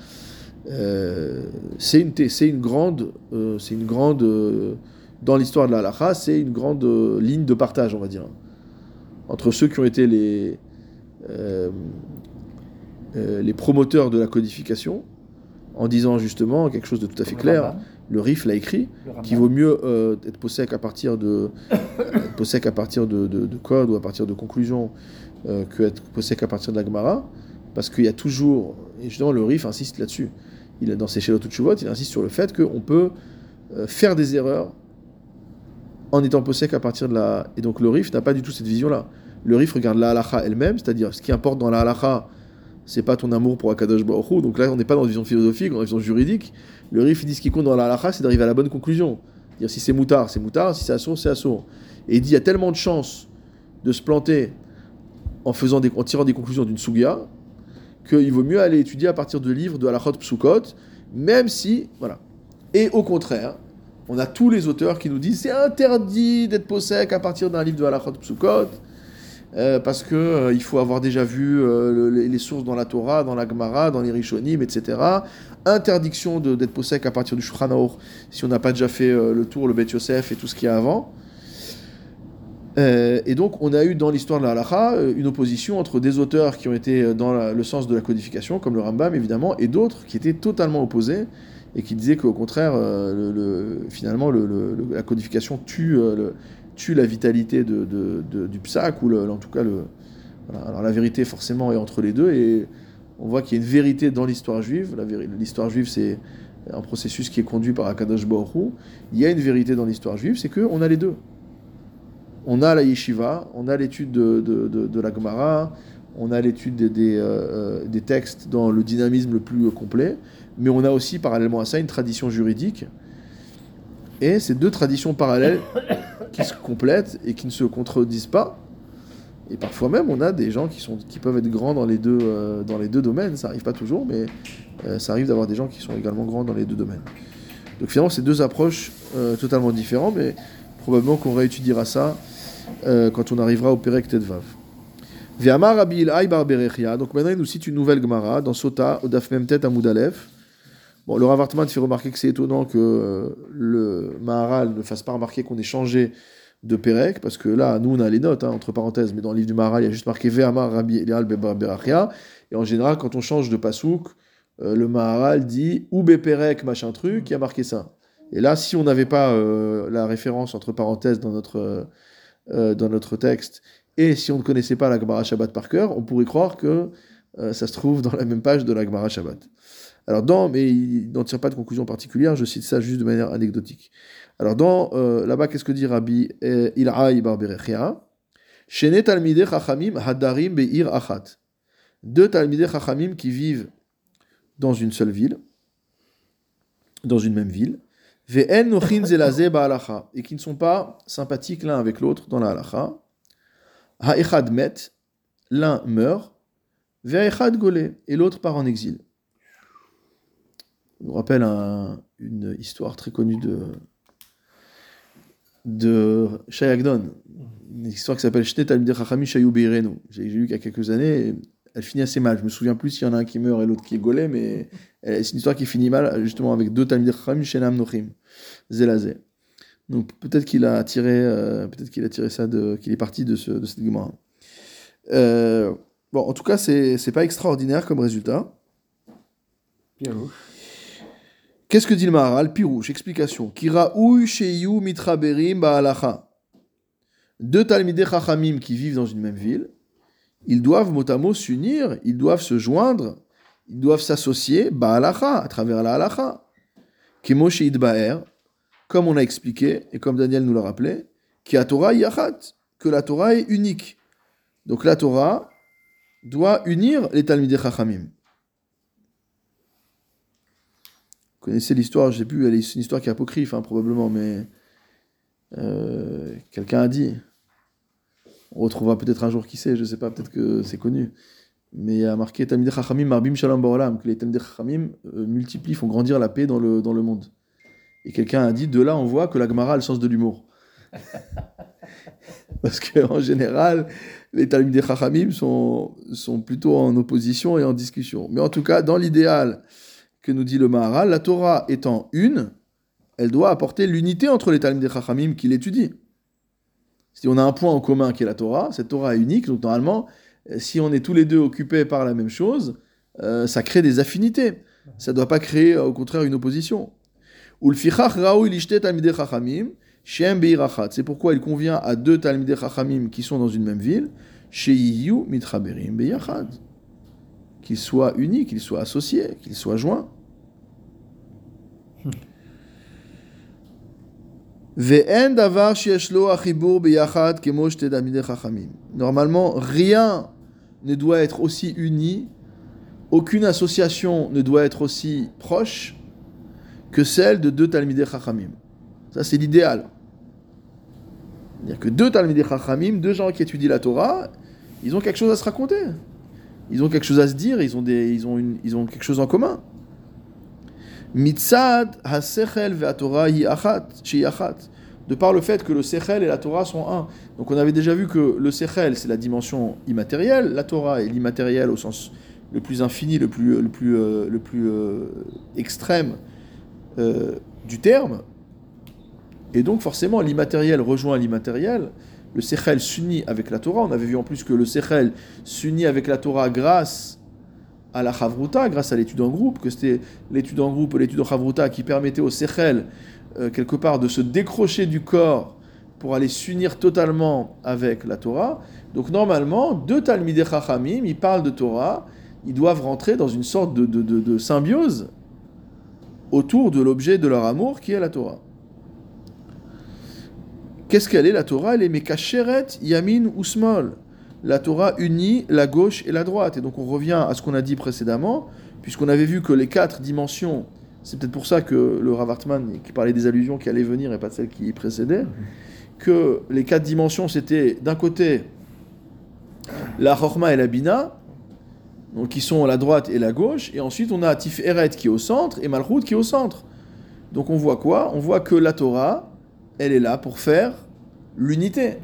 euh, c'est une, grande, euh, c'est une grande euh, dans l'histoire de la halakha, c'est une grande ligne de partage, on va dire, entre ceux qui ont été les les promoteurs de la codification, en disant justement quelque chose de tout à fait Le clair. Le Rif l'a écrit, qu'il vaut mieux être possèque à partir de être possèque à partir de, de, de code ou à partir de conclusions euh, que être possèque à partir de la Gemara, parce qu'il y a toujours et justement le Rif insiste là-dessus. Il dans ses Shelot Chuvot, il insiste sur le fait qu'on peut euh, faire des erreurs en étant possèque à partir de la et donc le Rif n'a pas du tout cette vision-là. Le Rif regarde la halacha elle-même, c'est-à-dire ce qui importe dans la halacha, c'est pas ton amour pour Akadosh Baruch. Donc là, on n'est pas dans une vision philosophique, dans une vision juridique. Le Rif dit ce qui compte dans la halacha, c'est d'arriver à la bonne conclusion. Dire si c'est moutard, c'est moutard, si c'est assourd, c'est assourd. Et il dit il y a tellement de chances de se planter en, tirant des conclusions d'une sugia qu'il vaut mieux aller étudier à partir de livres de halachot psukot, même si. Voilà. Et au contraire, on a tous les auteurs qui nous disent c'est interdit d'être possèque à partir d'un livre de halachot psukot. euh, parce que euh, faut avoir déjà vu euh, le- les, sources dans la Torah, dans la Gemara, dans les Rishonim, etc. Interdiction d'être possèque à partir du Shulchan si on n'a pas déjà fait le tour, le Bet Yosef et tout ce qu'il y a avant. Euh, et donc, on a eu dans l'histoire de la halakha euh, une opposition entre des auteurs qui ont été euh, dans le sens de la codification, comme le Rambam évidemment, et d'autres qui étaient totalement opposés et qui disaient qu'au contraire, le- le- finalement, le- le- le- la codification tue, la vitalité du psaque, ou en tout cas, alors la vérité forcément est entre les deux, et on voit qu'il y a une vérité dans l'histoire juive. L'histoire juive, c'est un processus qui est conduit par Akadosh Baruch. Il y a une vérité dans l'histoire juive, c'est qu'on a les deux on a la yeshiva, on a l'étude de, la Gemara, on a l'étude euh, des textes dans le dynamisme le plus complet, mais on a aussi parallèlement à ça une tradition juridique. Et ces deux traditions parallèles qui se complètent et qui ne se contredisent pas. Et parfois même, on a des gens qui, sont, qui peuvent être grands dans les deux, euh, dans les deux domaines. Ça arrive pas toujours, mais euh, ça arrive d'avoir des gens qui sont également grands dans les deux domaines. Donc finalement, c'est deux approches euh, totalement différentes, mais probablement qu'on réétudiera ça euh, quand on arrivera au Perek Tedvav. Ve'amar Rabbi Ilai bar. Donc maintenant, il nous cite une nouvelle Gemara dans Sota, au Daf Memtet à Moudalef. Bon, le Rav Hartman fait remarquer que c'est étonnant que euh, le Maharal ne fasse pas remarquer qu'on ait changé de Perek, parce que là, nous, on a les notes, hein, entre parenthèses, mais dans le livre du Maharal, il y a juste marqué Ve'amar Rabbi Ilai bar. Et en général, quand on change de Pasouk, euh, le Maharal dit ou Beperek, machin truc, qui a marqué ça. Et là, si on n'avait pas la référence entre parenthèses dans notre. Euh, dans notre texte, et si on ne connaissait pas la Gemara Shabbat par cœur, on pourrait croire que euh, ça se trouve dans la même page de la Gemara Shabbat. Alors dans, mais il n'en tire pas de conclusion particulière, je cite ça juste de manière anecdotique. Alors dans, euh, là-bas, qu'est-ce que dit Rabbi Ilhaï bar Berechia Shene talmidei chachamim hadarim be'ir achat. Deux talmidei chachamim qui vivent dans une seule ville, dans une même ville, Et qui ne sont pas sympathiques l'un avec l'autre dans la halacha. Ha'echad met, l'un meurt, ve'echad golé, et l'autre part en exil. Ça nous rappelle un- une histoire très connue de, de une histoire qui s'appelle Shne Talmidei Chachamim Shayu Beirenu. J'ai lu il y a quelques années, elle finit assez mal. Je me souviens plus s'il y en a un qui meurt et l'autre qui est golé, mais c'est une histoire qui finit mal, justement, avec deux Talmidei Chachamim Shenam Nochim, Zelazé. Donc peut-être qu'il a tiré, euh, peut-être qu'il a tiré ça de, qu'il est parti de, ce, de cette Gemara. Euh, bon, en tout cas, c'est c'est pas extraordinaire comme résultat. Pirouche. Qu'est-ce que dit le Maharal? Pirouche, explication. Kiraouy sheyu mitraberim ba'alacha. Deux Talmidei Chachamim qui vivent dans une même ville, ils doivent mot à mot s'unir, ils doivent se joindre, ils doivent s'associer ba'alacha, à travers la halacha. Kemo sheidba'er, comme on a expliqué, et comme Daniel nous l'a rappelé, ki Torah yachat, que la Torah est unique. Donc la Torah doit unir les Talmidei Chachamim. Vous connaissez l'histoire, elle est- c'est une histoire qui est apocryphe hein, probablement, mais Euh, Quelqu'un a dit, on retrouvera peut-être un jour qui sait, je sais pas, peut-être que c'est connu, mais il y a marqué Talmidei Chachamim Marbim Shalom Baolam, que les Talmidei Chachamim euh, multiplient, font grandir la paix dans le, dans le monde. Et quelqu'un a dit, de là on voit que la Gemara a le sens de l'humour. Parce qu'en général, les Talmidei Chachamim sont, sont plutôt en opposition et en discussion. Mais en tout cas, dans l'idéal que nous dit le Maharal, la Torah étant une, elle doit apporter l'unité entre les Talmidei Chachamim qui l'étudient. Si on a un point en commun qui est la Torah, cette Torah est unique, donc normalement, euh, si on est tous les deux occupés par la même chose, euh, ça crée des affinités. Ça ne doit pas créer, euh, au contraire, une opposition. C'est pourquoi il convient à deux Talmidei Chachamim qui sont dans une même ville, mitraberim beyachad. Qu'ils soient unis, qu'ils soient associés, qu'ils soient joints. Ve'en davar sheyesh lo achibur beyachad kemo shte Talmidei Chachamim. Normalement, rien ne doit être aussi uni, aucune association ne doit être aussi proche que celle de deux Talmidei Chachamim. Ça, c'est l'idéal. C'est-à-dire que deux Talmidei Chachamim, deux gens qui étudient la Torah, ils ont quelque chose à se raconter. Ils ont quelque chose à se dire, ils ont, des, ils ont, une, ils ont quelque chose en commun. Mitzad ha-sechel ve'atorah hi achat, shi achat. De par le fait que le sechel et la Torah sont un. Donc on avait déjà vu que le sechel, c'est la dimension immatérielle, la Torah est l'immatériel au sens le plus infini, le plus, le plus, euh, le plus euh, extrême euh, du terme. Et donc forcément, l'immatériel rejoint l'immatériel. Le Sechel s'unit avec la Torah. On avait vu en plus que le Sechel s'unit avec la Torah grâce à la Chavruta, grâce à l'étude en groupe, que c'était l'étude en groupe, l'étude en Chavruta qui permettait au Sechel, euh, quelque part, de se décrocher du corps pour aller s'unir totalement avec la Torah. Donc normalement, deux Talmidei Chachamim, ils parlent de Torah, ils doivent rentrer dans une sorte de, de, de, symbiose autour de l'objet de leur amour qui est la Torah. Qu'est-ce qu'elle est la Torah? Elle est Mekasheret, Yamin ou Smol. La Torah unit la gauche et la droite. Et donc on revient à ce qu'on a dit précédemment, puisqu'on avait vu que les quatre dimensions, c'est peut-être pour ça que le Rav Hartman, qui parlait des allusions qui allaient venir et pas de celles qui précédaient, que les quatre dimensions c'était d'un côté la Chorma et la Bina, donc qui sont la droite et la gauche, et ensuite on a Tiferet qui est au centre et Malchut qui est au centre. Donc on voit quoi? On voit que la Torah, elle est là pour faire l'unité.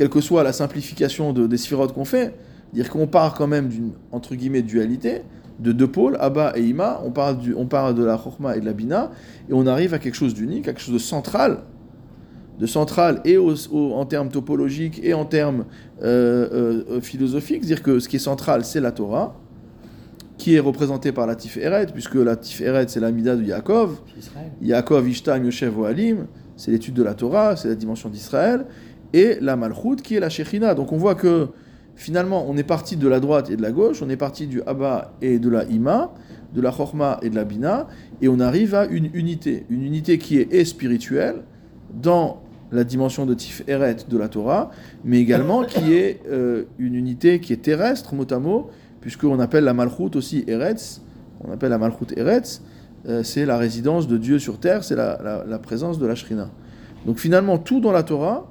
Quelle que soit la simplification de, des sphirotes qu'on fait, dire qu'on part quand même d'une, entre guillemets, dualité, de deux pôles, Abba et Ima, on parle, du, on parle de la Chorma et de la Bina, et on arrive à quelque chose d'unique, à quelque chose de central, de central et au- au- en termes topologiques et en termes euh, euh, philosophiques, dire que ce qui est central, c'est la Torah, qui est représentée par la Tiferet, puisque la Tiferet, c'est l'Amida de Yaakov, Israël. Yaakov, Ishtam, Yoshev, Ohalim, c'est l'étude de la Torah, c'est la dimension d'Israël, et la Malchut qui est la Shekhinah. Donc on voit que finalement on est parti de la droite et de la gauche, on est parti du Abba et de la Ima, de la Chorma et de la Bina, et on arrive à une unité. Une unité qui est spirituelle, dans la dimension de Tiferet de la Torah, mais également qui est euh, une unité qui est terrestre, mot à mot, puisqu'on appelle la Malchut aussi Eretz, on appelle la Malchut Eretz, euh, c'est la résidence de Dieu sur terre, c'est la, la- la présence de la Shrina. Donc finalement, tout dans la Torah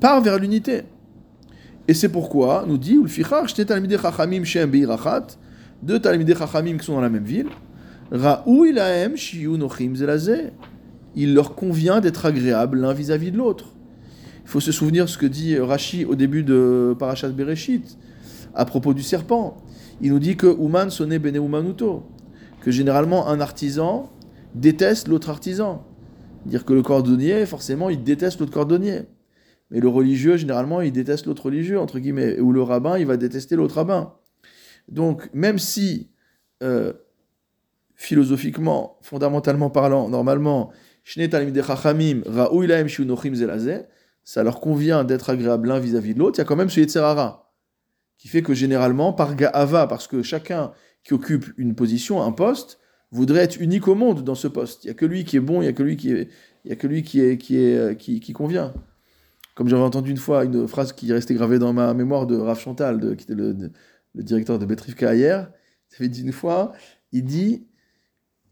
part vers l'unité. Et c'est pourquoi, nous dit, Ulfichar, Shte Talmidei Chachamim deux Talmidei Chachamim qui sont dans la même ville, Ra'ou Lahem Shiyu Nochim Zelazeh. Il leur convient d'être agréables l'un vis-à-vis de l'autre. Il faut se souvenir ce que dit Rashi au début de Parashat Bereshit, à propos du serpent. Il nous dit que Uman sonne bene Umanuto que généralement un artisan déteste l'autre artisan. Dire que le cordonnier, forcément, il déteste l'autre cordonnier. Mais le religieux, généralement, il déteste l'autre religieux, entre guillemets. Ou le rabbin, il va détester l'autre rabbin. Donc, même si, euh, philosophiquement, fondamentalement parlant, normalement, ça leur convient d'être agréable l'un vis-à-vis de l'autre, il y a quand même ce Yetzerara, qui fait que généralement, par Ga'ava, parce que chacun qui occupe une position, un poste, voudrait être unique au monde dans ce poste. Il n'y a que lui qui est bon, il n'y a que lui qui est, il y a que lui qui, est, qui, euh, convient. Comme j'avais entendu une fois une phrase qui est restée gravée dans ma mémoire de Rav Chantal, qui était le, de- directeur de Betrivka hier, il avait dit une fois, il dit,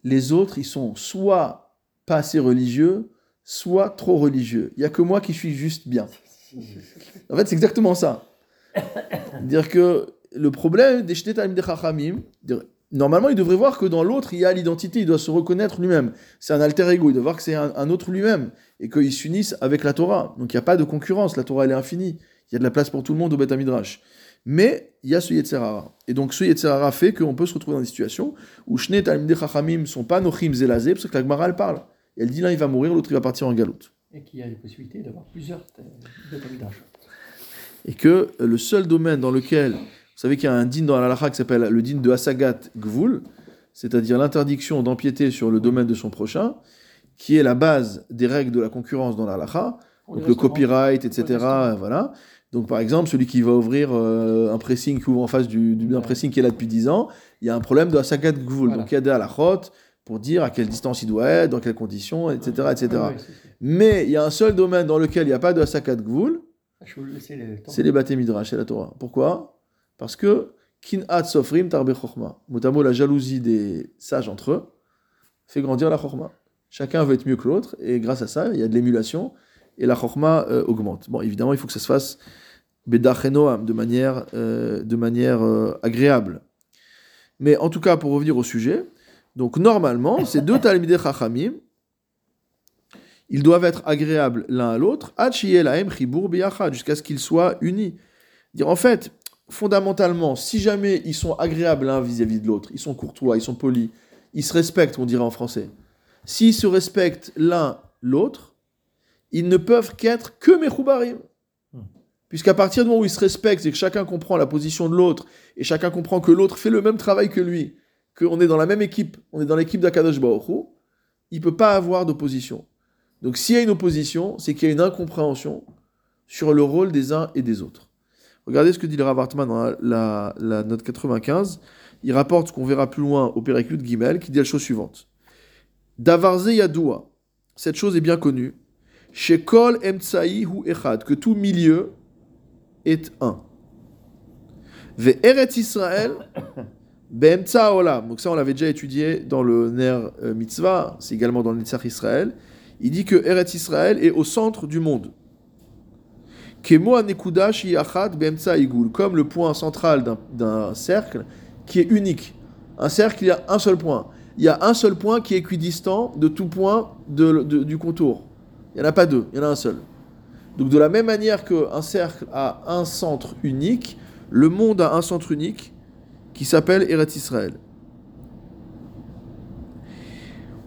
les autres, ils sont soit pas assez religieux, soit trop religieux. Il n'y a que moi qui suis juste bien. En fait, c'est exactement ça. Dire que le problème des Shnei Talmidei Chachamim, normalement, il devrait voir que dans l'autre, il y a l'identité, il doit se reconnaître lui-même. C'est un alter ego, il doit voir que c'est un, un autre lui-même et qu'ils s'unissent avec la Torah. Donc il n'y a pas de concurrence, la Torah elle est infinie. Il y a de la place pour tout le monde au Beth Midrash. Mais il y a ce Yetzerara. Et donc ce Yetzerara fait qu'on peut se retrouver dans des situations où Shnei Talmidei Chachamim sont pas Nochim Zelazé, parce que la Gemara elle parle. Et elle dit l'un il va mourir, l'autre il va partir en galoute. Et qu'il y a des possibilités d'avoir plusieurs euh, Beth Amikdash. et que euh, le seul domaine dans lequel, vous savez qu'il y a un din dans la halakha qui s'appelle le din de Hasagat Gvul, c'est-à-dire l'interdiction d'empiéter sur le domaine de son prochain, qui est la base des règles de la concurrence dans la halakha, Pour les donc le copyright, etc. Voilà. Donc par exemple, celui qui va ouvrir euh, un pressing qui ouvre en face du, du- d'un Ouais. pressing qui est là depuis 10 ans, il y a un problème de Hasagat Gvul. Voilà. Donc il y a des halakhot pour dire à quelle distance il doit être, dans quelles conditions, etc. etc. Ouais, ouais, c'est- c'est- Mais il y a un seul domaine dans lequel il n'y a pas de Hasagat Gvul, laisser les c'est les bâtés midrash, c'est la Torah. Pourquoi? Parce que kin at sofrim tarbe chorma. Motamo, la jalousie des sages entre eux fait grandir la chorma. Chacun veut être mieux que l'autre, et grâce à ça, il y a de l'émulation, et la chorma euh, augmente. Bon, évidemment, il faut que ça se fasse bedachenoam, de manière, euh, de manière euh, agréable. Mais en tout cas, pour revenir au sujet, donc normalement, ces deux talmidei chachamim, ils doivent être agréables l'un à l'autre, jusqu'à ce qu'ils soient unis. En fait, fondamentalement, si jamais ils sont agréables l'un vis-à-vis de l'autre, ils sont courtois, ils sont polis, ils se respectent, on dirait en français. S'ils se respectent l'un l'autre, ils ne peuvent qu'être que mechoubarim. Hmm. Puisqu'à partir du moment où ils se respectent et que chacun comprend la position de l'autre, et chacun comprend que l'autre fait le même travail que lui, qu'on est dans la même équipe, on est dans l'équipe d'Akadosh Hu, il ne peut pas avoir d'opposition. Donc s'il y a une opposition, c'est qu'il y a une incompréhension sur le rôle des uns et des autres. Regardez ce que dit le Rav Hartman dans la, note 95. Il rapporte ce qu'on verra plus loin au Péricule de Gimel, qui dit la chose suivante. Davarze Yadoua, cette chose est bien connue. Chez Kol Emtsaï hu Echad, que tout milieu est un. Ve Eretz Israël, Be'emtsa Olam. Donc ça, on l'avait déjà étudié dans le Ner euh, Mitzvah, c'est également dans le Netzach Israël. Il dit que Eretz Israël est au centre du monde. Kemo anekuda shiachad be'emtsa igul, comme le point central d'un- cercle qui est unique. Un cercle, il y a un seul point. Il y a un seul point qui est équidistant de tout point du contour. Il n'y en a pas deux, il y en a un seul. Donc de la même manière qu'un cercle a un centre unique, le monde a un centre unique qui s'appelle Eretz Israël.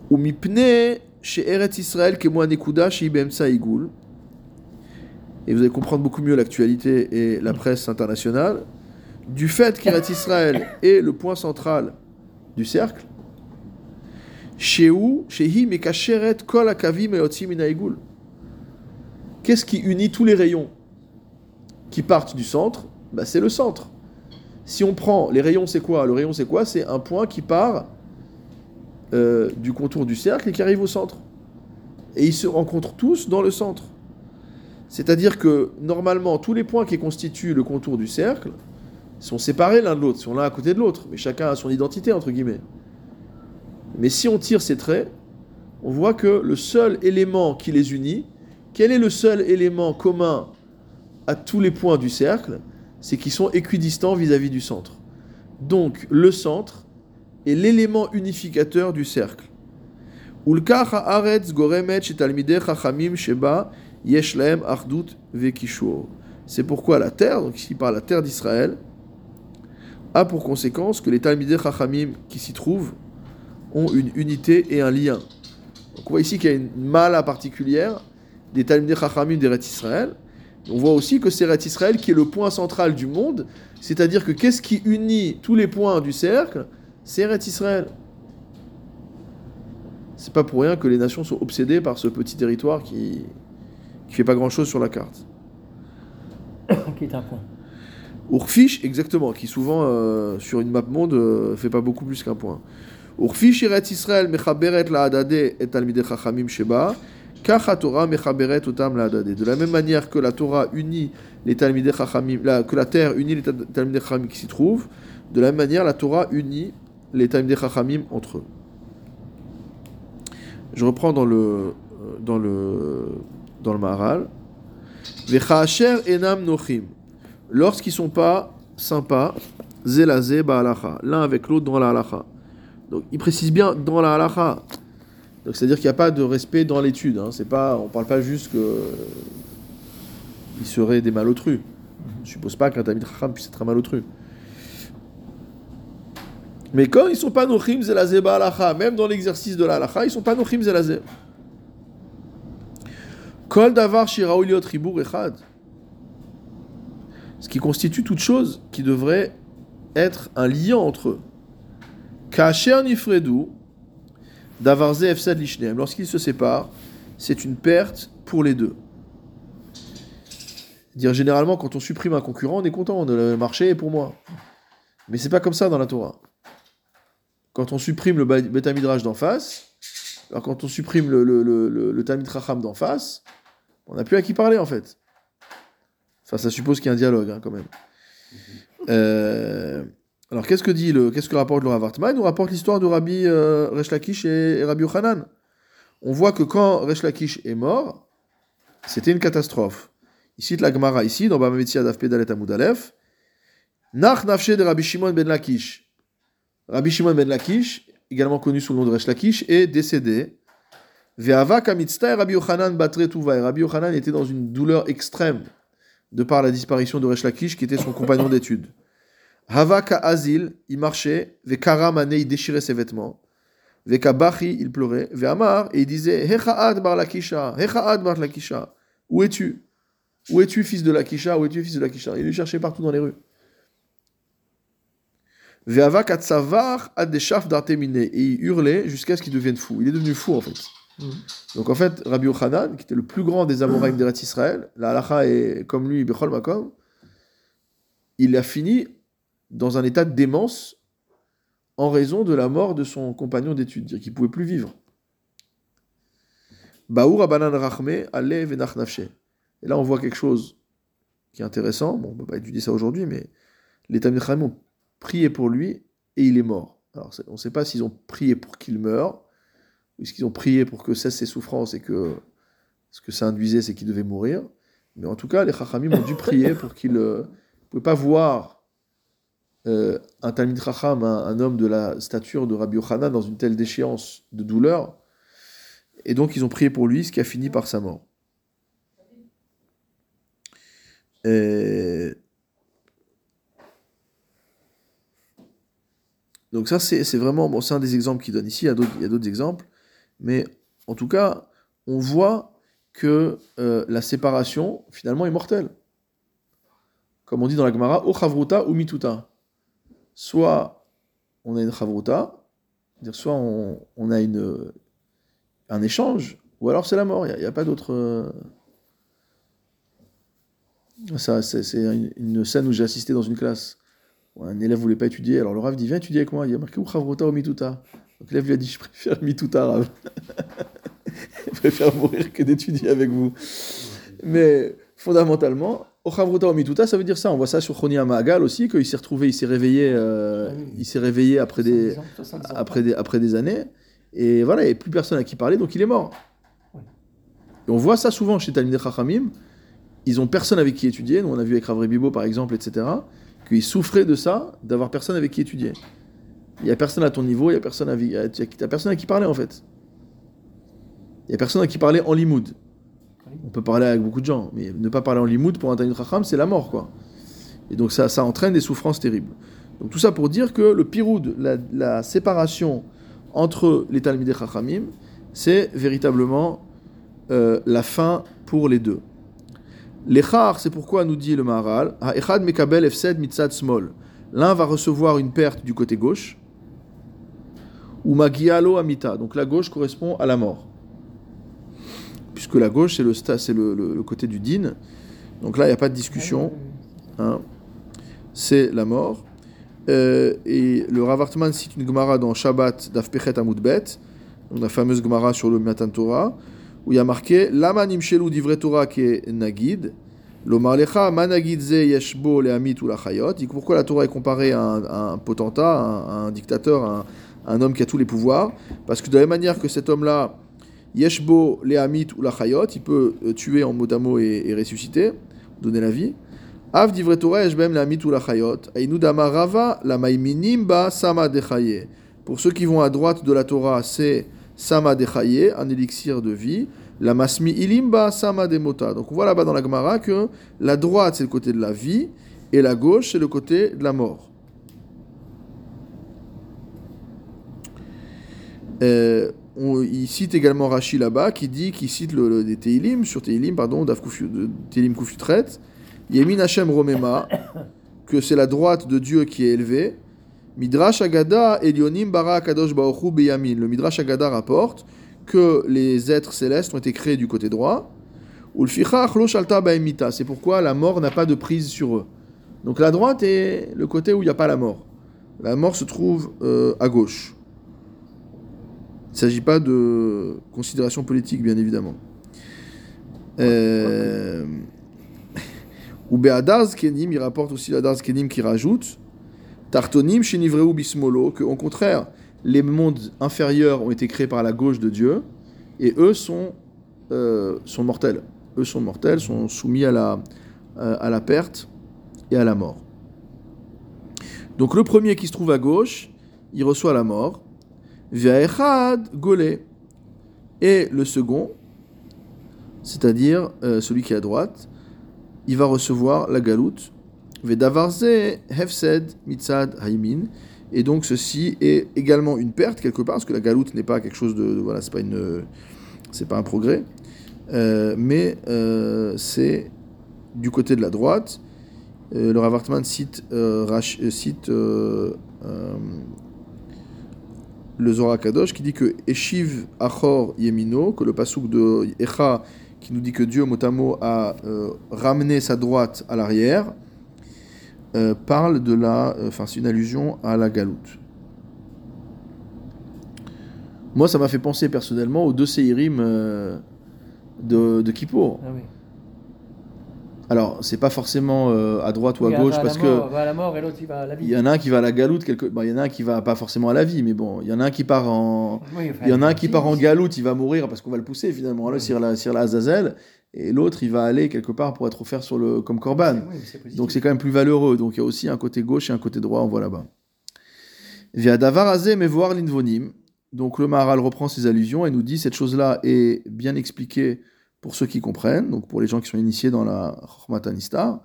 Ou mipne chez Eretz Israël kemo anekuda shi be'emtsa igul. Et vous allez comprendre beaucoup mieux l'actualité et la presse internationale. Du fait qu'Eretz Israël est le point central du cercle. Qu'est-ce qui unit tous les rayons qui partent du centre? Bah, C'est le centre. Si on prend les rayons, c'est quoi? Le rayon, c'est quoi? C'est un point qui part euh, du contour du cercle et qui arrive au centre. Et ils se rencontrent tous dans le centre. C'est-à-dire que normalement, tous les points qui constituent le contour du cercle sont séparés l'un de l'autre, sont l'un à côté de l'autre, mais chacun a son identité, entre guillemets. Mais si on tire ces traits, on voit que le seul élément qui les unit, quel est le seul élément commun à tous les points du cercle? C'est qu'ils sont équidistants vis-à-vis du centre. Donc, le centre est l'élément unificateur du cercle. Goremet sheba yesh lahem achdut vekishur. C'est pourquoi la terre, donc ici par la terre d'Israël, a pour conséquence que les talmidei chachamim qui s'y trouvent ont une unité et un lien. Donc on voit ici qu'il y a une mala particulière des talmidei chachamim d'Eretz Israël. On voit aussi que c'est Eretz Israël qui est le point central du monde, c'est-à-dire que qu'est-ce qui unit tous les points du cercle? C'est Eretz Israël. C'est pas pour rien que les nations sont obsédées par ce petit territoire qui qui fait pas grand-chose sur la carte. qui est un point. Urfish, exactement, qui souvent euh, sur une map monde euh, fait pas beaucoup plus qu'un point. Urfish Eretz Israël mechaberet la adade et talmidei chachamim sheba, kach Torah mechaberet otam la adade. De la même manière que la Torah unit les talmidei chachamim, la- que la terre unit les ta- talmidei chachamim qui s'y trouvent, de la même manière la Torah unit les talmidei chachamim entre eux. Je reprends dans le euh, dans le, dans le Maharal. Vechasher enam nochim. Lorsqu'ils sont pas sympas, zelazé ba'alacha. L'un avec l'autre dans la halacha. Donc il précise bien dans la halacha. Donc c'est-à-dire qu'il n'y a pas de respect dans l'étude. Hein. C'est pas, on parle pas juste que euh, ils seraient des malotrus. Je suppose pas qu'un Tamid Chacham puisse être un malotru. Mais quand ils sont pas nochim zelazé ba'alacha, même dans l'exercice de la halacha, ils sont pas nochim zelazé. Kol davar shiraou liot ribur echad. Ce qui constitue toute chose qui devrait être un lien entre eux. Kacher nifredu, davar ze efsad lishneem. Lorsqu'ils se séparent, c'est une perte pour les deux. Dire généralement, quand on supprime un concurrent, on est content, le marché est pour moi. Mais c'est pas comme ça dans la Torah. Quand on supprime le Beth Midrash d'en face, alors quand on supprime le, le, le, d'en face, on n'a plus à qui parler en fait. Enfin, ça suppose qu'il y a un dialogue hein, quand même. Euh, alors qu'est-ce que dit le, qu'est-ce que rapporte le Rav Hartman Il nous rapporte l'histoire de Rabbi euh, Resh Lakish et, Rabbi Yochanan? On voit que quand Resh Lakish est mort, c'était une catastrophe. Il cite la Gemara ici, dans Bamavetsia Daf Pedalet Amud Aleph. Nach nafshe de Rabbi Shimon ben Lakish. Rabbi Shimon ben Lakish, également connu sous le nom de Resh Lakish, est décédé. Rabbi Yochanan batre tuva. Et Rabbi Yochanan était dans une douleur extrême de par la disparition de Resh Lakish, qui était son compagnon d'études. Hava ka azil, il marchait. Ve'kara mane, il déchirait ses vêtements. Ve'kabachi, il pleurait. Ve'amar, et il disait Hecha'ad bar Lakisha, Hecha'ad bar Lakisha. Où es-tu? Où es-tu, fils de Lakisha? Où es-tu, fils de Lakisha? Il lui cherchait partout dans les rues. Ve'ava katsavar ad deshaf d'artemine. Et il hurlait jusqu'à ce qu'il devienne fou. Il est devenu fou, en fait. Donc en fait, Rabbi Yochanan, qui était le plus grand des Amoraïm d'Eretz Israël, la halacha est comme lui, il a fini dans un état de démence en raison de la mort de son compagnon d'études, dire qu'il pouvait plus vivre. Et là, on voit quelque chose qui est intéressant. Bon, on ne peut pas étudier ça aujourd'hui, mais les Tamil ont prié pour lui et il est mort. Alors, on ne sait pas s'ils ont prié pour qu'il meure, ou est-ce qu'ils ont prié pour que cesse ses souffrances et que ce que ça induisait, c'est qu'il devait mourir. Mais en tout cas, les Chachamim ont dû prier pour qu'il ne pouvait pas voir euh, un Talmid Chacham, un, un, homme de la stature de Rabbi Yochanan, dans une telle déchéance de douleur. Et donc, ils ont prié pour lui, ce qui a fini par sa mort. Et... Donc ça, c'est vraiment, bon, c'est un des exemples qu'il donne ici, il y a d'autres exemples. Mais en tout cas, on voit que euh, la séparation, finalement, est mortelle. Comme on dit dans la Gemara, o chavruta ou mituta. Soit on a une chavruta, soit on, a une, un échange, ou alors c'est la mort. Il n'y a, pas d'autre. Euh... Ça, c'est une, scène où j'ai assisté dans une classe. Où un élève voulait pas étudier, alors le Rav dit Viens étudier avec moi. Il y a marqué ou chavruta ou mituta. Donc l'élève lui a dit Je préfère mi-tout arabe. Je préfère mourir que d'étudier avec vous. Mais fondamentalement, Ochavruta ou mituta, ça veut dire ça. On voit ça sur Choni Amagal aussi, qu'il s'est retrouvé, il s'est réveillé, euh, il s'est réveillé après des, après, des, après des années. Et voilà, il n'y a plus personne à qui parler, donc il est mort. Et on voit ça souvent chez Talmud Chachamim. Ils ont personne avec qui étudier. Nous, on a vu avec Ravre Bibo, par exemple, etc., qu'ils souffraient de ça, d'avoir personne avec qui étudier. Il n'y a personne à ton niveau, il n'y a personne à, a personne à qui parler en fait. Il n'y a personne à qui parler en limoud. On peut parler avec beaucoup de gens, mais ne pas parler en limoud pour un Talmud Chacham, c'est la mort quoi. Et donc ça, ça entraîne des souffrances terribles. Donc tout ça pour dire que le piroud, la, la séparation entre les Talmidei Chachamim, c'est véritablement euh, la fin pour les deux. L'echar, c'est pourquoi nous dit le Maharal, Echad mekabel efsed mitzad small. L'un va recevoir une perte du côté gauche, ou magialo amita. Donc la gauche correspond à la mort. Puisque la gauche, c'est le, c'est le, côté du din. Donc là, il n'y a pas de discussion. Hein. C'est la mort. Euh, et le Ravartman cite une Gemara dans Shabbat d'Afpechet Amoudbet, la fameuse Gemara sur le Matan Torah, où il y a marqué Lama nimshelu divre Torah qui est nagid, l'omarlecha managidze yeshbo le amit ou la chayot. Pourquoi la Torah est comparée à un, potentat, un, dictateur, un, un homme qui a tous les pouvoirs, parce que de la même manière que cet homme-là, Yeshbo lehamit ou la chayot, il peut euh, tuer en mot mot et, et ressusciter, donner la vie. Av lehamit ou la chayot, ainu rava la maiminim ba sama dechaye. Pour ceux qui vont à droite de la Torah, c'est sama dechaye, un élixir de vie. La masmi ilimba sama demota. Donc on voit là-bas dans la Gemara que la droite c'est le côté de la vie et la gauche c'est le côté de la mort. Euh, on- il cite également Rashi là-bas qui dit, qui cite le, le- des Teilim, sur Teilim, pardon, Daf Kufi- de Teilim Kufutret, Yemin Hashem Romema, que c'est la droite de Dieu qui est élevée. Midrash Agada Elionim Bara Kadosh Baoru Beyamin. Le Midrash Agada rapporte que les êtres célestes ont été créés du côté droit. Shalta. C'est pourquoi la mort n'a pas de prise sur eux. Donc la droite est le côté où il n'y a pas la mort. La mort se trouve euh, à gauche. Il ne s'agit pas de considération politique, bien évidemment. Euh... Ou Be'adar Zkenim, il rapporte aussi l'Adar Zkenim qui rajoute Tartonim Shenivreu Bismolo, que au contraire, les mondes inférieurs ont été créés par la gauche de Dieu, et eux sont, euh, sont mortels. Eux sont mortels, sont soumis à la, euh, à la perte et à la mort. Donc le premier qui se trouve à gauche, il reçoit la mort. V'ya'echad golé. Et le second, c'est-à-dire euh, celui qui est à droite, il va recevoir la galoute. Vedavarze hefsed mitzad haimin. Et donc ceci est également une perte quelque part, parce que la galoute n'est pas quelque chose de, voilà, c'est pas pas un progrès, Euh, mais euh, c'est du côté de la droite. Le Rav Hartman cite, cite le Zohar Kadosh qui dit que Eshiv Achor Yemino, que le pasouk de Echa qui nous dit que Dieu motamo a euh, ramené sa droite à l'arrière, euh, parle de la, euh, enfin c'est une allusion à la galoute. Moi, ça m'a fait penser personnellement aux deux Seirim de, de Kippour. Ah oui. Alors, c'est pas forcément euh, à droite ou à gauche à parce que mort, va à la mort et l'autre il va à la vie. il y en a un qui va à la galoute, quelque... bah, il y en a un qui va pas forcément à la vie, mais bon, il y en a un qui part en, Oui, enfin, il y en a un qui part en galoute, il va mourir parce qu'on va le pousser finalement, là, Ouais. sur la, sur la Azazel, et l'autre il va aller quelque part pour être offert sur le comme corban. Oui. Donc c'est quand même plus valeureux. Donc il y a aussi un côté gauche et un côté droit, on voit là-bas. Via Davar mais voir l'invonim. Donc le Maharal reprend ses allusions et nous dit cette chose-là est bien expliquée pour ceux qui comprennent, donc pour les gens qui sont initiés dans la Chormat Anistar.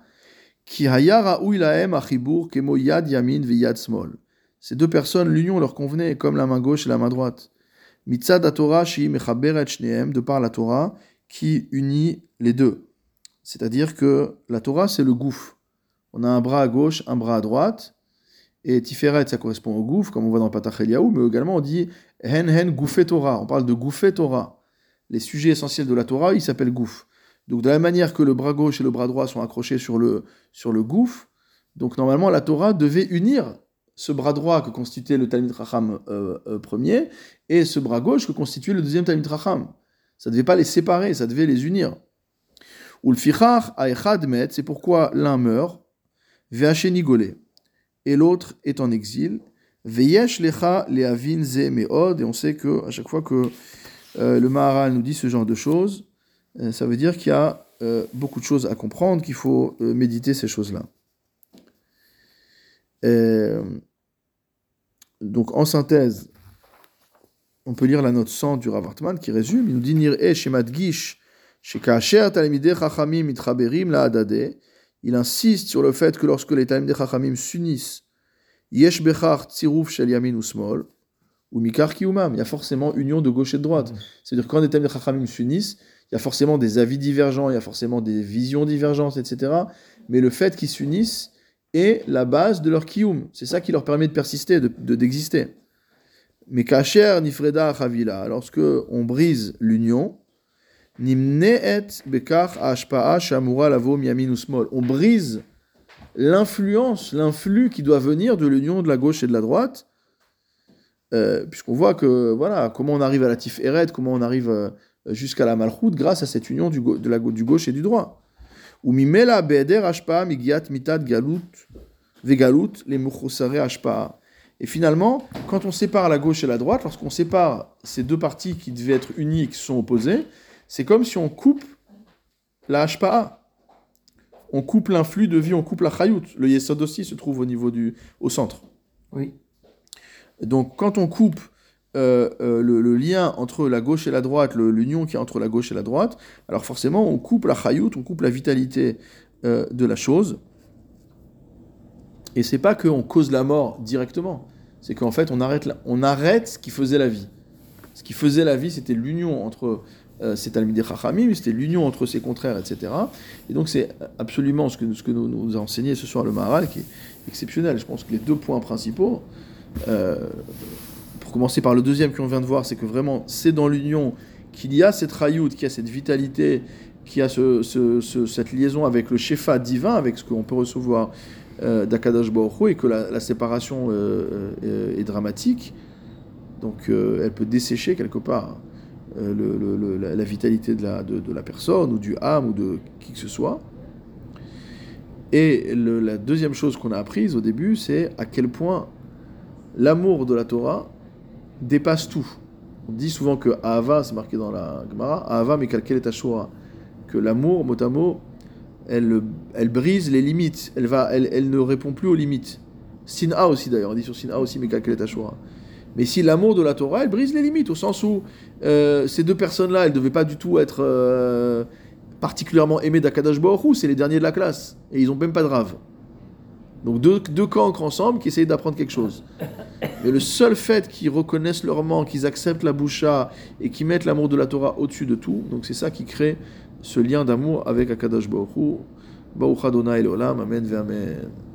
Ki haya ra'ui lahem achibur kemo yad yamin v'yad smol. Ces deux personnes, l'union leur convenait comme la main gauche et la main droite. Mitzad Torah shi mechaberet shneem, de par la Torah, qui unit les deux. C'est-à-dire que la Torah, c'est le gouffre. On a un bras à gauche, un bras à droite. Et Tiferet, ça correspond au gouffre, comme on voit dans Patach Eliaou, mais également on dit Hen Hen Gouffé Torah. On parle de Gouffé Torah. Les sujets essentiels de la Torah, ils s'appellent gouffre. Donc de la manière que le bras gauche et le bras droit sont accrochés sur le, sur le gouffre, donc normalement la Torah devait unir ce bras droit que constituait le Talmud Racham euh, euh, premier et ce bras gauche que constituait le deuxième Talmud Racham. Ça ne devait pas les séparer, ça devait les unir. Ou le fichar aechad met, c'est pourquoi l'un meurt, ve'acheni golé, et l'autre est en exil. Veyesh lecha leavin et on sait que à chaque fois que euh, le Maharal nous dit ce genre de choses, euh, ça veut dire qu'il y a euh, beaucoup de choses à comprendre, qu'il faut méditer ces choses-là. Donc en synthèse, on peut lire la note 100 du Rav Hartman qui résume, il nous dit Nir e shemadgish shekasher talamidei chachamim mitchaberim la'adade. Il insiste sur le fait que lorsque les talamidei chachamim s'unissent, yesh bechar tziruf shel yamin ou smol, ou mikar kiumam, il y a forcément union de gauche et de droite. C'est-à-dire que quand les talamidei chachamim s'unissent, il y a forcément des avis divergents, il y a forcément des visions divergentes, etc. Mais le fait qu'ils s'unissent est la base de leur kiyum. C'est ça qui leur permet de persister, de de- d'exister. Mais kacher nifreda chavila, lorsque on brise l'union, nimneet bekach ashpa'a shamura lavo usmol. On brise l'influence, l'influx qui doit venir de l'union de la gauche et de la droite, euh, puisqu'on voit que voilà comment on arrive à la tiferet, comment on arrive euh, jusqu'à la malchoute grâce à cette union du, de la, du gauche et du droit. Ou mimela ashpa'a migiat mitad galut vegalut les ashpa'a. Et finalement, quand on sépare la gauche et la droite, lorsqu'on sépare ces deux parties qui devaient être unies et qui sont opposées, c'est comme si on coupe la hashpa'a. On coupe l'influx de vie, on coupe la chayout. Le yesod aussi se trouve au niveau du, au centre. Oui. Donc quand on coupe euh, euh, le, lien entre la gauche et la droite, l'union qui est entre la gauche et la droite, alors forcément on coupe la chayout, on coupe la vitalité euh, de la chose. Et c'est pas qu'on cause la mort directement, c'est qu'en fait on arrête, on arrête ce qui faisait la vie. Ce qui faisait la vie, c'était l'union entre ces Talmidei Chachamim, c'était l'union entre ses contraires, etc. Et donc c'est absolument ce que, ce que nous, nous a enseigné ce soir le Maharal, qui est exceptionnel. Je pense que les deux points principaux, pour commencer par le deuxième qu'on vient de voir, c'est que vraiment c'est dans l'union qu'il y a cette rayout, qu'il y a cette vitalité, qu'il y a ce- ce- ce- cette liaison avec le shefa divin, avec ce qu'on peut recevoir euh, d'Akadash Baruch et que la, séparation euh, euh, est dramatique. Donc euh, elle peut dessécher quelque part euh, la, vitalité de la, personne, ou du âme, ou de qui que ce soit. Et la deuxième chose qu'on a apprise au début, c'est à quel point l'amour de la Torah dépasse tout. On dit souvent que Ahava, c'est marqué dans la Gemara, Ahava Mekalkel et Ashura, que l'amour, mot à mot, elle, elle brise les limites, elle, va, elle, elle ne répond plus aux limites. Sin'a aussi d'ailleurs, on dit sur Sin'a aussi Mekalkel et Ashura. Mais si l'amour de la Torah, elle brise les limites, au sens où euh, ces deux personnes-là, elles ne devaient pas du tout être euh, particulièrement aimées d'Akadash Baruch c'est les derniers de la classe, et ils n'ont même pas de rave. Donc deux, deux cancres ensemble qui essayent d'apprendre quelque chose. Mais le seul fait qu'ils reconnaissent leur manque, qu'ils acceptent la boucha et qu'ils mettent l'amour de la Torah au-dessus de tout, donc c'est ça qui crée ce lien d'amour avec Akadash Baruch Hu. Baruch Adonai Olam, Amen Amen.